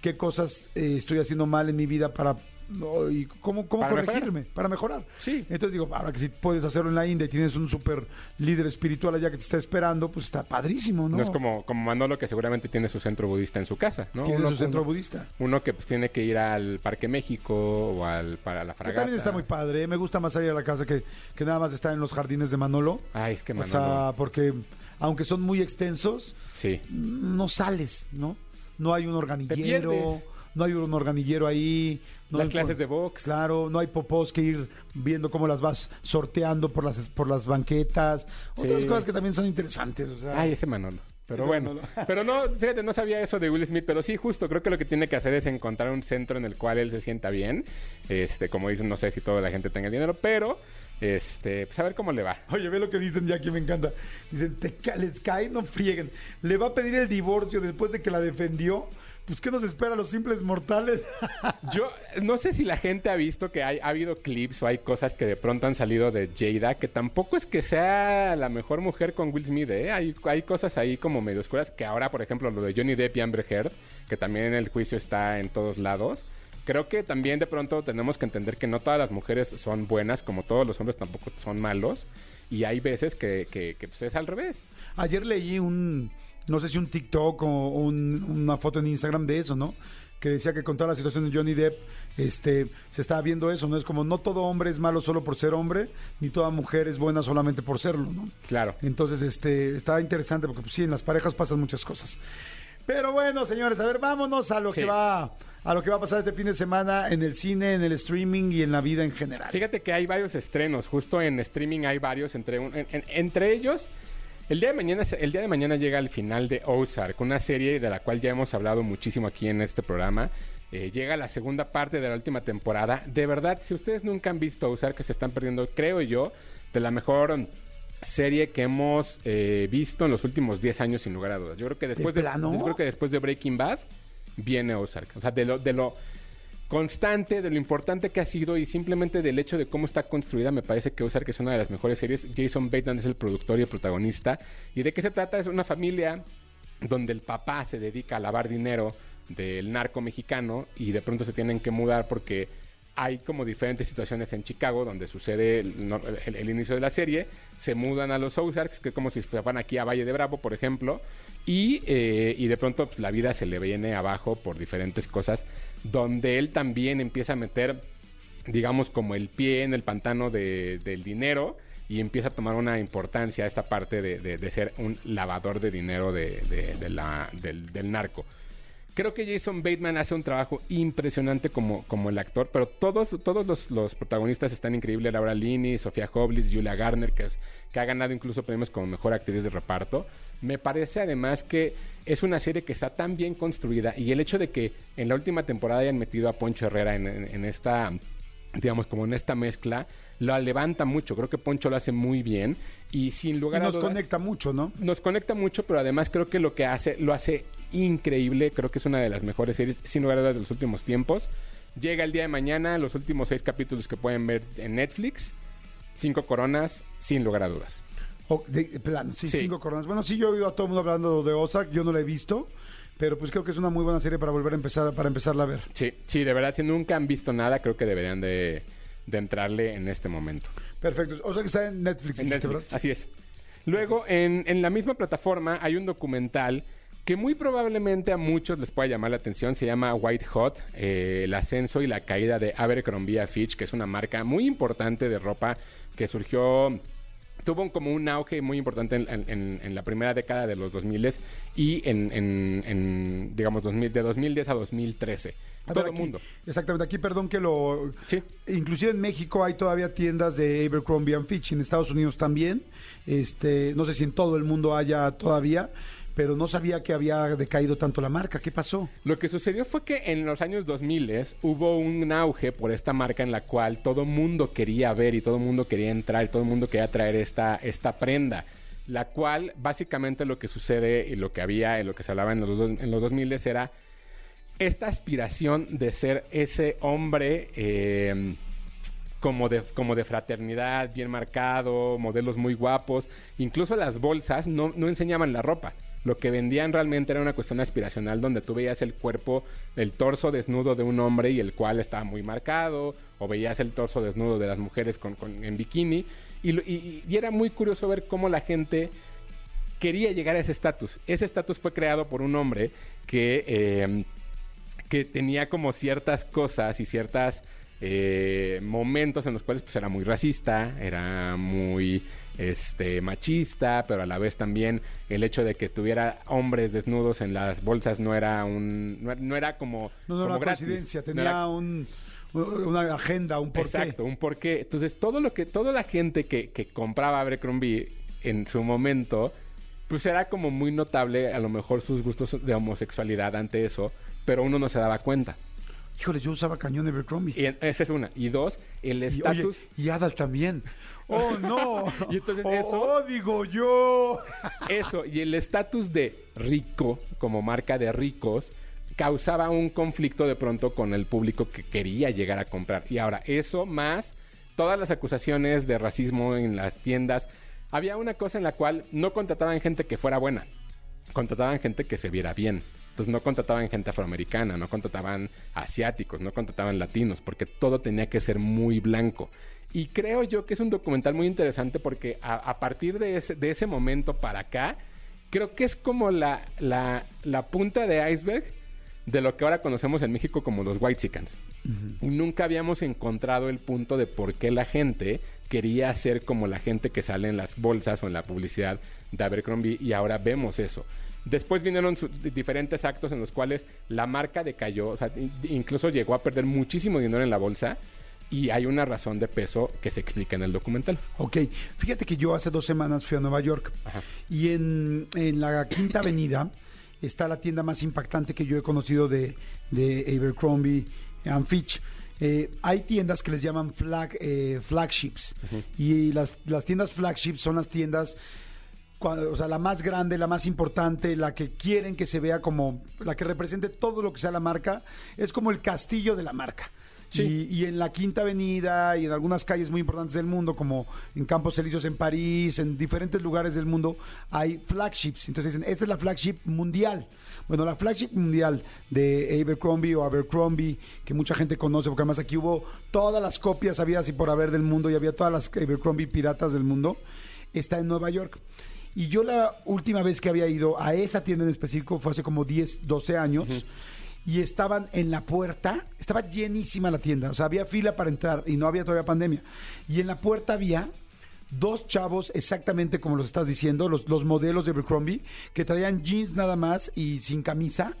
qué cosas eh, estoy haciendo mal en mi vida para no, y cómo, cómo Para corregirme, para mejorar. Sí. Entonces digo, ahora que si puedes hacerlo en la India y tienes un super líder espiritual allá que te está esperando, pues está padrísimo, ¿no? No, es como, como Manolo que seguramente tiene su centro budista en su casa, ¿no? Tiene Uno- su centro uno- budista. Uno que pues tiene que ir al Parque México o al para la Que fragata. también está muy padre. ¿eh? Me gusta más salir a la casa que, que nada más estar en los jardines de Manolo. Ay, es que O Manolo. sea, porque aunque son muy extensos, sí. no sales, ¿no? No hay un organillero, pierdes. No hay un organillero ahí. No Las hay- clases de box. Claro, no hay popós que ir viendo cómo las vas sorteando por las por las banquetas. Otras cosas que también son interesantes, o sea. Ay, ese Manolo. Pero bueno, pero no, fíjate, no sabía eso de Will Smith, pero sí, justo, creo que lo que tiene que hacer es encontrar un centro en el cual él se sienta bien. Este, como dicen, no sé si toda la gente tenga dinero, pero, este, pues a ver cómo le va. Oye, ve lo que dicen ya aquí, me encanta. Dicen, te les cae, no frieguen. Le va a pedir el divorcio después de que la defendió. Pues, ¿qué nos espera a los simples mortales? Yo no sé si la gente ha visto que hay, ha habido clips o hay cosas que de pronto han salido de Jada, que tampoco es que sea la mejor mujer con Will Smith, ¿eh? Hay, hay cosas ahí como medio oscuras, que ahora, por ejemplo, lo de Johnny Depp y Amber Heard, que también en el juicio está en todos lados. Creo que también de pronto tenemos que entender que no todas las mujeres son buenas, como todos los hombres tampoco son malos. Y hay veces que, que, que, pues, es al revés. Ayer leí un, no sé si un TikTok o un- una foto en Instagram de eso, ¿no? Que decía que con toda la situación de Johnny Depp, este, se estaba viendo eso, ¿no? Es como no todo hombre es malo solo por ser hombre, ni toda mujer es buena solamente por serlo, ¿no? Claro. Entonces, este, está interesante porque pues, sí, en las parejas pasan muchas cosas. Pero bueno, señores, a ver, vámonos a lo Sí. que va a lo que va a pasar este fin de semana en el cine, en el streaming y en la vida en general. Fíjate que hay varios estrenos, justo en streaming hay varios, entre, un- en- en- entre ellos, el día, de mañana, el día de mañana llega el final de Ozark, una serie de la cual ya hemos hablado muchísimo aquí en este programa. Eh, llega la segunda parte de la última temporada. De verdad, si ustedes nunca han visto Ozark, que se están perdiendo, creo yo, de la mejor serie que hemos eh, visto en los últimos 10 años, sin lugar a dudas. Yo creo que después ¿De de, yo creo que después de Breaking Bad viene Ozark. O sea, de lo, de lo constante, de lo importante que ha sido y simplemente del hecho de cómo está construida, me parece que Ozark es una de las mejores series. Jason Bateman es el productor y el protagonista. ¿Y de qué se trata? Es una familia donde el papá se dedica a lavar dinero del narco mexicano y de pronto se tienen que mudar porque hay como diferentes situaciones en Chicago donde sucede el, inicio de la serie, se mudan a los Ozarks, que es como si se fueran aquí a Valle de Bravo, por ejemplo, y, eh, de pronto pues, la vida se le viene abajo por diferentes cosas, donde él también empieza a meter, digamos, como el pie en el pantano de- del dinero y empieza a tomar una importancia esta parte de, ser un lavador de dinero del narco. Creo que Jason Bateman hace un trabajo impresionante como, como el actor, pero todos, todos los, los protagonistas están increíbles. Laura Linney, Sofía Hoblis, Julia Garner, que, es, que ha ganado incluso premios como mejor actriz de reparto. Me parece además que es una serie que está tan bien construida y el hecho de que en la última temporada hayan metido a Poncho Herrera en, en- en esta digamos, como en esta mezcla, lo levanta mucho. Creo que Poncho lo hace muy bien y sin Y lugar a nos dudas conecta mucho, ¿no? nos conecta mucho, pero además creo que lo que hace, lo hace increíble. Creo que es una de las mejores series, sin lugar a dudas, de los últimos tiempos. Llega el día de mañana, los últimos seis capítulos que pueden ver en Netflix. Cinco coronas, sin lugar a dudas. O de, plano, sí, Sí. cinco coronas. Bueno, sí, yo he oído a todo el mundo hablando de Ozark, yo no la he visto, pero pues creo que es una muy buena serie para volver a empezar, para empezarla a ver. Sí, sí, de verdad, si nunca han visto nada, creo que deberían de, de entrarle en este momento. Perfecto. O sea que está en Netflix, En Netflix, así es. Luego, en, en la misma plataforma hay un documental que muy probablemente a muchos les pueda llamar la atención. Se llama White Hot, eh, el ascenso y la caída de Abercrombie Fitch, que es una marca muy importante de ropa que surgió... Tuvo como un auge muy importante en, en- en- en la primera década de los 2000 y en, en- en, digamos, 2000, de 2010 a 2013. A Todo el mundo. Exactamente, aquí perdón que lo... Sí. Inclusive en México hay todavía tiendas de Abercrombie Fitch, en Estados Unidos también. Este, no sé si en todo el mundo haya todavía, pero no sabía que había decaído tanto la marca. ¿Qué pasó? Lo que sucedió fue que en los años 2000 hubo un auge por esta marca en la cual todo mundo quería ver y todo mundo quería entrar y todo mundo quería traer esta, esta prenda. La cual básicamente lo que sucede y lo que había y lo que se hablaba en los, en los 2000 era esta aspiración de ser ese hombre eh, como de, como de fraternidad, bien marcado, modelos muy guapos. Incluso las bolsas no, no enseñaban la ropa. Lo que vendían realmente era una cuestión aspiracional donde tú veías el cuerpo, el torso desnudo de un hombre y el cual estaba muy marcado, o veías el torso desnudo de las mujeres con, con- en bikini. Y, era muy curioso ver cómo la gente quería llegar a ese estatus. Ese estatus fue creado por un hombre que, eh, que tenía como ciertas cosas y ciertas eh, momentos en los cuales pues era muy racista, era muy este machista, pero a la vez también el hecho de que tuviera hombres desnudos en las bolsas no era un no, no era como No, no, como una gratis. coincidencia, tenía era- un, una agenda, un porqué. Exacto, un porqué. Entonces, todo lo que, toda la gente que, que compraba Abercrombie en su momento, pues era como muy notable, a lo mejor sus gustos de homosexualidad ante eso, pero uno no se daba cuenta. Híjole, yo usaba cañón Abercrombie. Y esa es una. Y dos, el Y, estatus. y Adal también. ¡Oh, no! Y entonces oh, eso- oh, digo yo! Eso, y el estatus de rico, como marca de ricos, causaba un conflicto de pronto con el público que quería llegar a comprar. Y ahora, eso más todas las acusaciones de racismo en las tiendas. Había una cosa en la cual no contrataban gente que fuera buena, contrataban gente que se viera bien. Entonces no contrataban gente afroamericana, no contrataban asiáticos, no contrataban latinos, porque todo tenía que ser muy blanco. Y creo yo que es un documental muy interesante porque a, a partir de ese, de ese momento para acá, creo que es como la, la, la punta de iceberg de lo que ahora conocemos en México como los Whitexicans. Y nunca habíamos encontrado el punto de por qué la gente quería ser como la gente que sale en las bolsas o en la publicidad de Abercrombie y ahora vemos eso. Después vinieron diferentes actos en los cuales la marca decayó, o sea, in- incluso llegó a perder muchísimo dinero en la bolsa y hay una razón de peso que se explica en el documental. Ok, fíjate que yo hace dos semanas fui a Nueva York Ajá. y en, en la Quinta Avenida está la tienda más impactante que yo he conocido de, de Abercrombie and Fitch. Eh, hay tiendas que les llaman flag, eh, flagships y las, las tiendas flagships son las tiendas o sea, la más grande, la más importante, la que quieren que se vea como, la que represente todo lo que sea la marca, es como el castillo de la marca. Sí. Y, y en la Quinta Avenida y en algunas calles muy importantes del mundo, como en Campos Elíseos en París, en diferentes lugares del mundo, hay flagships. Entonces dicen, esta es la flagship mundial. Bueno, la flagship mundial de Abercrombie o Abercrombie, que mucha gente conoce, porque además aquí hubo todas las copias habidas y por haber del mundo y había todas las Abercrombie piratas del mundo, está en Nueva York. Y yo la última vez que había ido a esa tienda en específico fue hace como 10, 12 años. Y estaban en la puerta, estaba llenísima la tienda, o sea, había fila para entrar y no había todavía pandemia. Y en la puerta había dos chavos exactamente como los estás diciendo, los, los modelos de Abercrombie, que traían jeans nada más y sin camisa.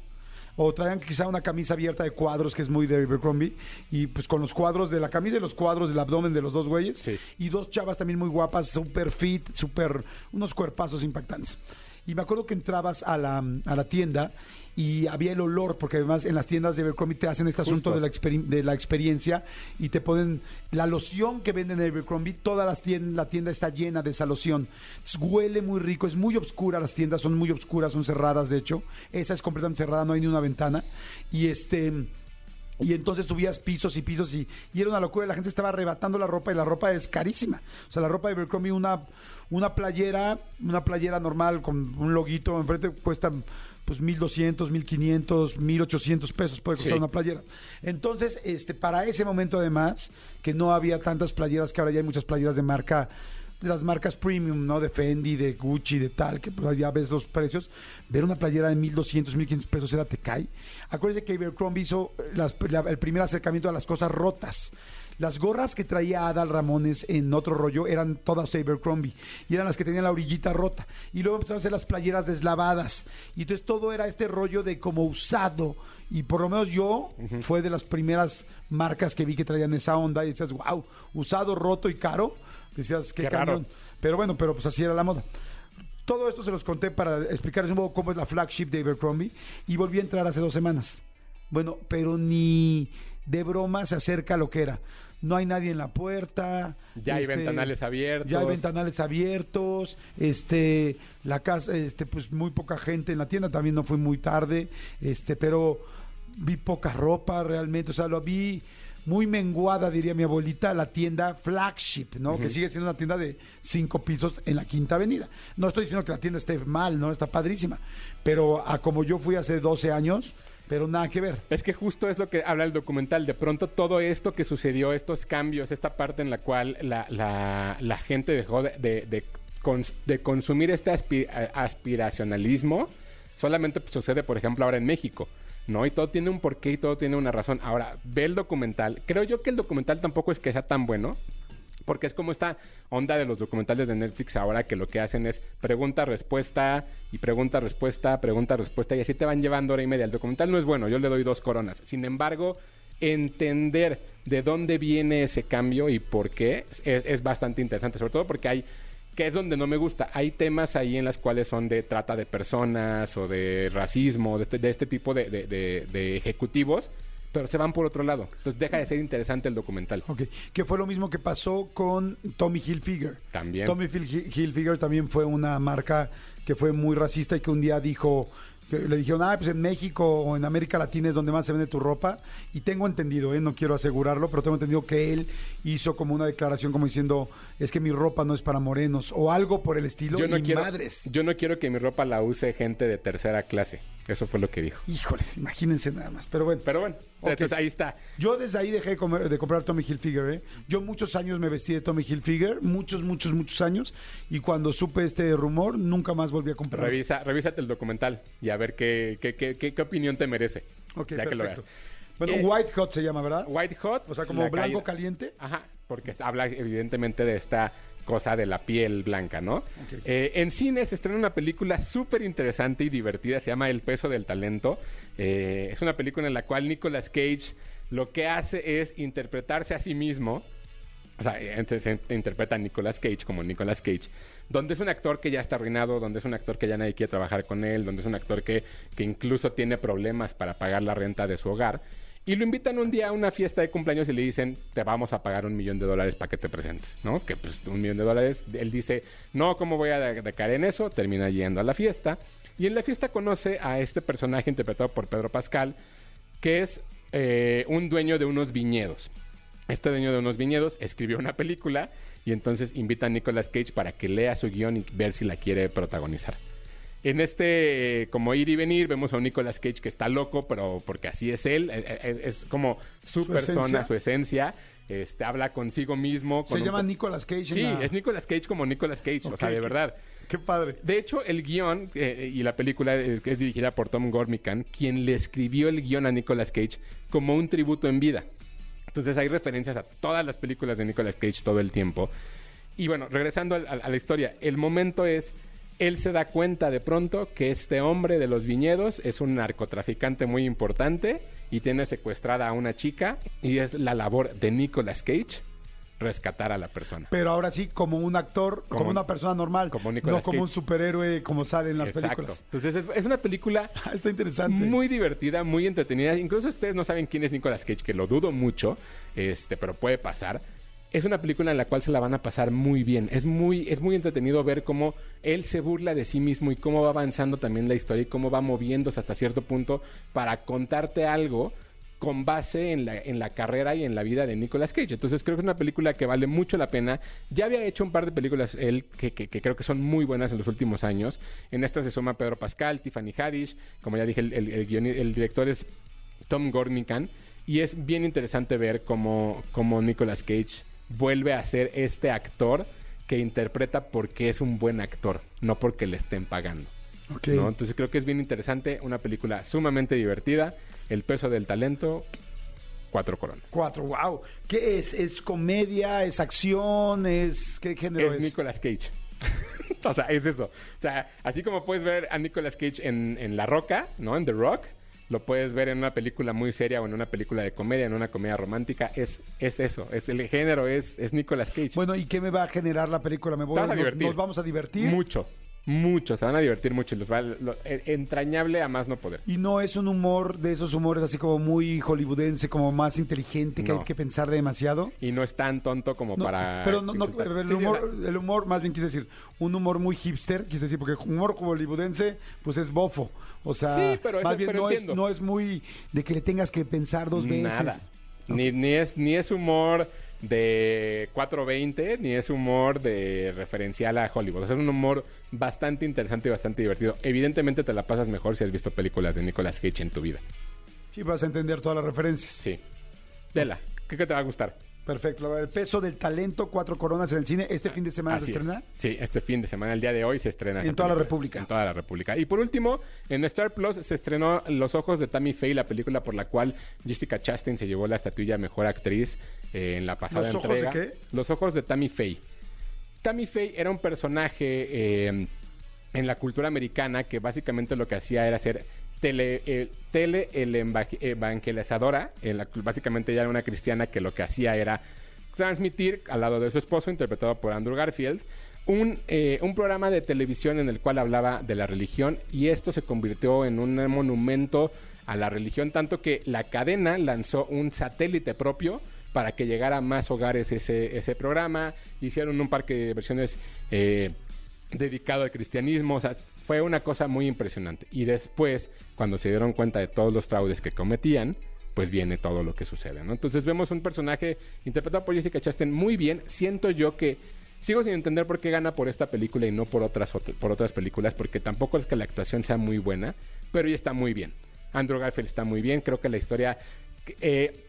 O traían quizá una camisa abierta de cuadros, que es muy de Abercrombie, y pues con los cuadros de la camisa y los cuadros del abdomen de los dos güeyes. Sí. Y dos chavas también muy guapas, super fit, super, unos cuerpazos impactantes. Y me acuerdo que entrabas a la, a la tienda y había el olor, porque además en las tiendas de Abercrombie te hacen este asunto de la, de la experiencia y te ponen la loción que venden en Abercrombie, toda las tien- la tienda está llena de esa loción. Entonces, huele muy rico, es muy oscura, las tiendas son muy oscuras, son cerradas de hecho. Esa es completamente cerrada, no hay ni una ventana. Y este... Y entonces subías pisos y pisos y, y era una locura. La gente estaba arrebatando la ropa y la ropa es carísima. O sea, la ropa de Abercrombie, una, una playera, una playera normal con un loguito enfrente cuesta pues 1200, 1500, 1800 pesos puede costar Sí. una playera. Entonces, este para ese momento además, que no había tantas playeras que ahora ya hay muchas playeras de marca de las marcas premium, ¿no? De Fendi, de Gucci, de tal, que pues ya ves los precios. Ver una playera de 1200, 1500 pesos era te cae. Acuérdense que Abercrombie hizo las- la- el primer acercamiento a las cosas rotas. Las gorras que traía Adal Ramones en otro rollo eran todas Abercrombie y eran las que tenían la orillita rota. Y luego empezaron a hacer las playeras deslavadas. Y entonces todo era este rollo de como usado. Y por lo menos yo fue de las primeras marcas que vi que traían esa onda y decías, wow, usado, roto y caro. Decías, qué, Qué. Pero bueno, pero pues así era la moda. Todo esto se los conté para explicarles un poco cómo es la flagship de Abercrombie y volví a entrar hace dos semanas. Bueno, pero ni de broma se acerca a lo que era. No hay nadie en la puerta. Ya hay este, ventanales abiertos. Ya hay ventanales abiertos. Este, la casa, este, pues muy poca gente en la tienda. También no fui muy tarde. Este, pero vi poca ropa realmente. O sea, lo vi muy menguada, diría mi abuelita, la tienda Flagship, ¿no? Que sigue siendo una tienda de cinco pisos en la Quinta Avenida. No estoy diciendo que la tienda esté mal, ¿no? Está padrísima. Pero a como yo fui hace 12 años, pero nada que ver. Es que justo es lo que habla el documental. De pronto todo esto que sucedió, estos cambios, esta parte en la cual la, la- gente dejó de, de- de cons- de consumir este aspiracionalismo, solamente sucede, por ejemplo, ahora en México. ¿no? Y todo tiene un porqué y todo tiene una razón. Ahora, ve el documental. Creo yo que el documental tampoco es que sea tan bueno. Porque es como esta onda de los documentales de Netflix ahora que lo que hacen es pregunta, respuesta y pregunta, respuesta, pregunta, respuesta y así te van llevando hora y media. El documental no es bueno, yo le doy dos coronas. Sin embargo, entender de dónde viene ese cambio y por qué es, es bastante interesante, sobre todo porque hay que es donde no me gusta. Hay temas ahí en las cuales son de trata de personas o de racismo, de este, de este tipo de, ejecutivos, pero se van por otro lado. Entonces deja de ser interesante el documental. Ok, que fue lo mismo que pasó con Tommy Hilfiger. También. Tommy Hil- Hilfiger también fue una marca que fue muy racista y que un día dijo, le dijeron, ah, pues en México o en América Latina es donde más se vende tu ropa. Y tengo entendido, ¿eh? no quiero asegurarlo, pero tengo entendido que él hizo como una declaración como diciendo, es que mi ropa no es para morenos o algo por el estilo. Yo no, y quiero, madres. yo no quiero que mi ropa la use gente de tercera clase. Eso fue lo que dijo. Híjoles, imagínense nada más. Pero bueno. Pero bueno, entonces ahí está. Yo desde ahí dejé de, comer- de comprar Tommy Hilfiger, ¿eh? Yo muchos años me vestí de Tommy Hilfiger, muchos, muchos, muchos años, y cuando supe este rumor, nunca más volví a comprar. Revisa, revísate el documental y a ver qué, qué, qué, qué- qué opinión te merece. Ok, ya que lo perfecto. veas. Bueno, Eh, White Hot se llama, ¿verdad? White Hot. O sea, como la blanco caída- caliente. Ajá, porque habla evidentemente de esta cosa de la piel blanca, ¿no? Eh, en cine se estrena una película súper interesante y divertida, se llama El peso del talento. Eh, es una película en la cual Nicolas Cage lo que hace es interpretarse a sí mismo. O sea, entonces se interpreta a Nicolas Cage como Nicolas Cage, donde es un actor que ya está arruinado, donde es un actor que ya nadie quiere trabajar con él, donde es un actor que, que incluso tiene problemas para pagar la renta de su hogar. Y lo invitan un día a una fiesta de cumpleaños y le dicen, te vamos a pagar un millón de dólares para que te presentes, ¿no? Que pues un millón de dólares, él dice, no, ¿cómo voy a de- decaer en eso? Termina yendo a la fiesta. Y en la fiesta conoce a este personaje interpretado por Pedro Pascal, que es eh, un dueño de unos viñedos. Este dueño de unos viñedos escribió una película y entonces invita a Nicolas Cage para que lea su guion y ver si la quiere protagonizar. En este, eh, como ir y venir, vemos a un Nicolas Cage que está loco, pero porque así es él, eh, eh, es, como su, Su persona, esencia. su esencia, este, habla consigo mismo. Se con llama Nicolas Cage. Sí, la- es Nicolas Cage como Nicolas Cage, o sea, de qué- verdad. Qué padre. De hecho, el guion eh, y la película es dirigida por Tom Gormican, quien le escribió el guion a Nicolas Cage como un tributo en vida. Entonces hay referencias a todas las películas de Nicolas Cage todo el tiempo. Y bueno, regresando a, la historia, el momento es, él se da cuenta de pronto que este hombre de los viñedos es un narcotraficante muy importante y tiene secuestrada a una chica y es la labor de Nicolas Cage rescatar a la persona. Pero ahora sí, como un actor, como, Como- una persona normal. como no como un Cage. superhéroe como sale en las Exacto. películas. Entonces es, es una película Ah, Está interesante. muy divertida, muy entretenida. Incluso ustedes no saben quién es Nicolas Cage, que lo dudo mucho, este, pero puede pasar. Es una película en la cual se la van a pasar muy bien. Es muy, es muy entretenido ver cómo él se burla de sí mismo y cómo va avanzando también la historia y cómo va moviéndose hasta cierto punto para contarte algo con base en la, en la carrera y en la vida de Nicolas Cage. Entonces creo que es una película que vale mucho la pena. Ya había hecho un par de películas él que, creo que son muy buenas en los últimos años. En esta se suma Pedro Pascal, Tiffany Haddish. Como ya dije, el, el- director es Tom Gormican. Y es bien interesante ver cómo, cómo Nicolas Cage vuelve a ser este actor que interpreta porque es un buen actor, no porque le estén pagando. Entonces creo que es bien interesante, una película sumamente divertida, El peso del talento, cuatro coronas. Cuatro, wow. ¿Qué es? ¿Es comedia? ¿Es acción? ¿Es qué género Es es? Nicolas Cage. o sea, es eso. O sea, así como puedes ver a Nicolas Cage en, en La Roca, ¿no? En The Rock, lo puedes ver en una película muy seria o en una película de comedia, en una comedia romántica. Es, es eso. Es el género, es, es Nicolas Cage. Bueno, ¿y qué me va a generar la película? ¿Me voy, Te vas a nos- divertir. ¿Nos vamos a divertir? Mucho, mucho. Se van a divertir mucho. y Les va, lo- e- entrañable a más no poder. Y no es un humor de esos humores así como muy hollywoodense, como más inteligente, que No. hay que pensar demasiado. Y no es tan tonto como No, para. pero no, el, humor, el humor, más bien quise decir, un humor muy hipster, quise decir, porque el humor hollywoodense, pues es bofo. O sea, Sí, pero más ese- bien pero no, es, no es muy de que le tengas que pensar dos veces. Nada. Ni, ni, es, ni es humor de 420, ni es humor de referencial a Hollywood. O sea, es un humor bastante interesante y bastante divertido. Evidentemente te la pasas mejor si has visto películas de Nicolas Cage en tu vida. Sí, vas a entender todas las referencias. Sí. Vela, ¿qué, qué te va a gustar? Perfecto. El peso del talento, cuatro coronas en el cine. Este fin de semana Así se es. estrena. Sí, este fin de semana, el día de hoy, se estrena. En toda la. República. En toda la República. Y por último, en Star Plus se estrenó Los Ojos de Tammy Faye, la película por la cual Jessica Chastain se llevó la estatuilla Mejor Actriz eh, en la pasada ¿Los ojos de entrega. qué? Los Ojos de Tammy Faye. Tammy Faye era un personaje eh, en la cultura americana que básicamente lo que hacía era ser tele, eh, tele el eva- evangelizadora. En la- básicamente ella era una cristiana que lo que hacía era transmitir al lado de su esposo, interpretado por Andrew Garfield, un, eh, un programa de televisión en el cual hablaba de la religión y esto se convirtió en un monumento a la religión, tanto que la cadena lanzó un satélite propio para que llegara a más hogares ese, ese programa, hicieron un parque de versiones eh, dedicado al cristianismo, o sea, fue una cosa muy impresionante. Y después, cuando se dieron cuenta de todos los fraudes que cometían, pues viene todo lo que sucede, ¿no? Entonces vemos un personaje interpretado por Jessica Chastain muy bien. Siento yo que sigo sin entender por qué gana por esta película y no por otras ot- por otras películas, porque tampoco es que la actuación sea muy buena, pero ella está muy bien. Andrew Garfield está muy bien. Creo que la historia eh,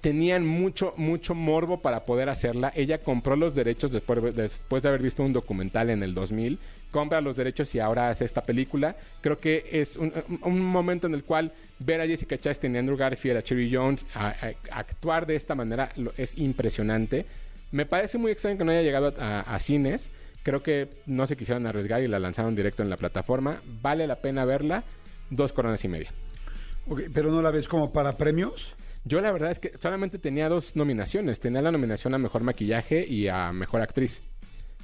tenían mucho, mucho morbo para poder hacerla. Ella compró los derechos después, después de haber visto un documental en el 2000. Compra los derechos y ahora hace esta película. Creo que es un, momento en el cual ver a Jessica Chastain y Andrew Garfield, a Cherry Jones, a- actuar de esta manera es impresionante. Me parece muy extraño que no haya llegado a, cines. Creo que no se quisieron arriesgar y la lanzaron directo en la plataforma. Vale la pena verla. Dos coronas y media. Pero no la ves como para premios. Yo la verdad es que solamente tenía dos nominaciones. Tenía la nominación a Mejor Maquillaje y a Mejor Actriz.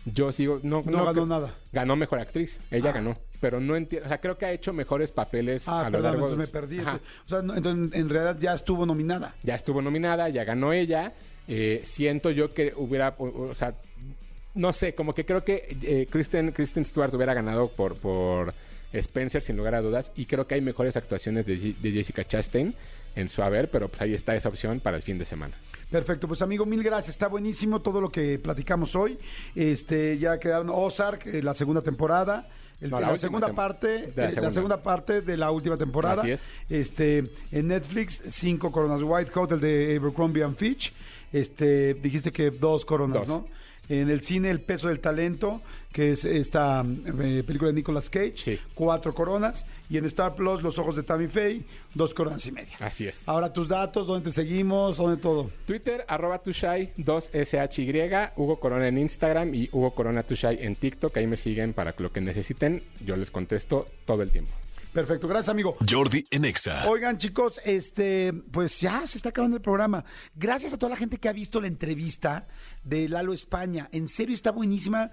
Yo sigo... No, No ganó nada. Ganó Mejor Actriz. Ella ganó. Pero no entiendo... O sea, creo que ha hecho mejores papeles Ah, a lo perdón, largo entonces me perdí. Ajá. O sea, no, entonces, en realidad ya estuvo nominada. Ya estuvo nominada, ya ganó ella. Eh, siento yo que hubiera... O, o sea, no sé, como que creo que eh, Kristen, Kristen Stewart hubiera ganado por, por Spencer, sin lugar a dudas. Y creo que hay mejores actuaciones de, de Jessica Chastain en su haber, pero pues ahí está esa opción para el fin de semana. Perfecto, pues amigo, mil gracias. Está buenísimo todo lo que platicamos hoy. Este, ya quedaron Ozark, eh, la segunda temporada. el- No, la segunda parte, de la eh, la segunda. parte de la última temporada. Así es. Este, en Netflix, cinco coronas. White Hot, el de Abercrombie and Fitch. Este, dijiste que dos coronas, Dos. ¿no? En el cine, El peso del talento, que es esta eh, película de Nicolas Cage, Sí. cuatro coronas. Y en Star Plus, Los ojos de Tammy Faye, dos coronas y media. Así es. Ahora tus datos, dónde te seguimos, dónde todo. Twitter, arroba tushai, 2SHY, Hugo Corona en Instagram y Hugo Corona Tushai en TikTok. Ahí me siguen para lo que necesiten. Yo les contesto todo el tiempo. Perfecto, gracias amigo. Jordi en Exa. Oigan chicos, este, pues ya se está acabando el programa. Gracias a toda la gente que ha visto la entrevista de Lalo España. En serio está buenísima.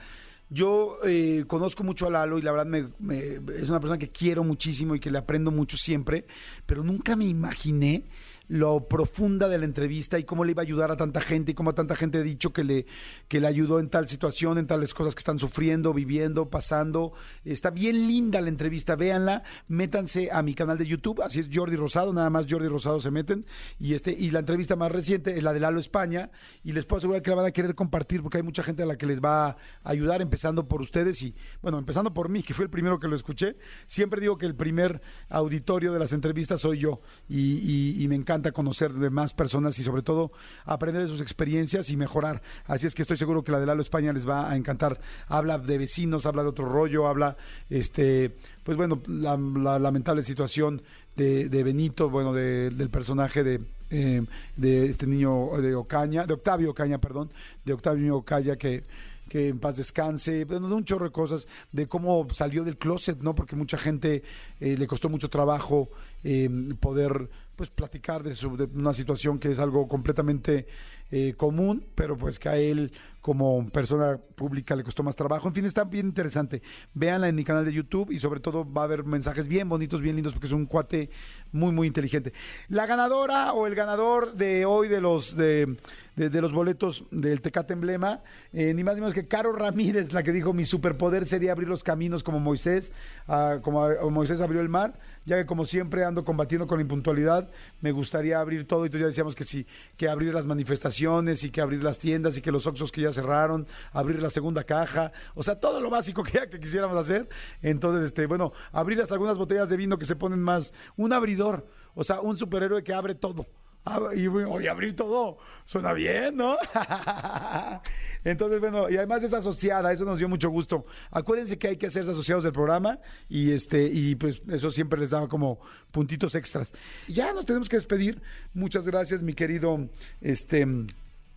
Yo eh, conozco mucho a Lalo y la verdad me- me- es una persona que quiero muchísimo y que le aprendo mucho siempre, pero nunca me imaginé lo profunda de la entrevista y cómo le iba a ayudar a tanta gente y cómo a tanta gente ha dicho que le, que le ayudó en tal situación, en tales cosas que están sufriendo, viviendo, pasando. Está bien linda la entrevista, véanla, métanse a mi canal de YouTube, así es Jordi Rosado, nada más Jordi Rosado se meten. Y, este, y la entrevista más reciente es la de Lalo España y les puedo asegurar que la van a querer compartir porque hay mucha gente a la que les va a ayudar, empezando por ustedes y, bueno, empezando por mí, que fue el primero que lo escuché. Siempre digo que el primer auditorio de las entrevistas soy yo y, me encanta conocer de más personas y sobre todo aprender de sus experiencias y mejorar. Así es que estoy seguro que la de Lalo España les va a encantar. Habla de vecinos, habla de otro rollo, habla, este, pues bueno, la, la lamentable situación de, de Benito, bueno, de- del personaje de, eh, de este niño de Ocaña, de Octavio Ocaña, perdón, de Octavio Ocaña que que en paz descanse, bueno, de un chorro de cosas, de cómo salió del closet, ¿no? Porque mucha gente eh, le costó mucho trabajo eh, poder pues platicar de, su, de una situación que es algo completamente eh, común, pero pues que a él como persona pública le costó más trabajo. En fin, está bien interesante. Véanla en mi canal de YouTube y sobre todo va a haber mensajes bien bonitos, bien lindos, porque es un cuate muy, muy inteligente. La ganadora o el ganador de hoy de los de, de- los boletos del Tecate Emblema, eh, ni más ni menos que Caro Ramírez, la que dijo mi superpoder sería abrir los caminos como Moisés, ah, como ah, Moisés abrió el mar, ya que como siempre ando combatiendo con la impuntualidad, me gustaría abrir todo y entonces ya decíamos que sí, que abrir las manifestaciones y que abrir las tiendas y que los Oxxos que ya cerraron, abrir la segunda caja, o sea, todo lo básico que, ya que quisiéramos hacer. Entonces, este, bueno, abrir hasta algunas botellas de vino que se ponen más, un abridor, o sea, un superhéroe que abre todo. Ah, Y abrir todo suena bien, ¿no? Entonces, bueno, y además es asociada, eso nos dio mucho gusto. Acuérdense que hay que hacerse asociados del programa y este y pues eso siempre les daba como puntitos extras. Ya nos tenemos que despedir. Muchas gracias, mi querido este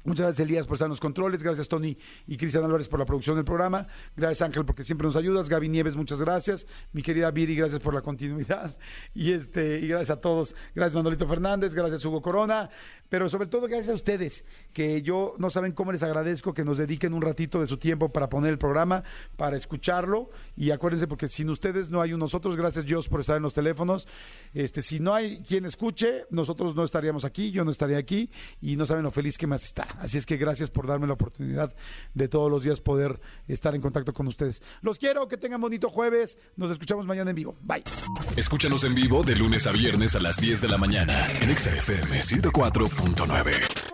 Muchas gracias, Elías, por estar en los controles. Gracias, Tony y Cristian Álvarez, por la producción del programa. Gracias, Ángel, porque siempre nos ayudas. Gaby Nieves, muchas gracias. Mi querida Viri, gracias por la continuidad. Y este y gracias a todos. Gracias, Manolito Fernández. Gracias, Hugo Corona pero sobre todo gracias a ustedes, que yo no saben cómo les agradezco que nos dediquen un ratito de su tiempo para poner el programa, para escucharlo. Y acuérdense, porque sin ustedes no hay un nosotros. Gracias Dios por estar en los teléfonos. Este, si no hay quien escuche, nosotros no estaríamos aquí, yo no estaría aquí y no saben lo feliz que me está. Así es que gracias por darme la oportunidad de todos los días poder estar en contacto con ustedes. Los quiero, que tengan bonito jueves. Nos escuchamos mañana en vivo. Bye. Escúchanos en vivo de lunes a viernes a las 10 de la mañana en XFM 104. 96.9.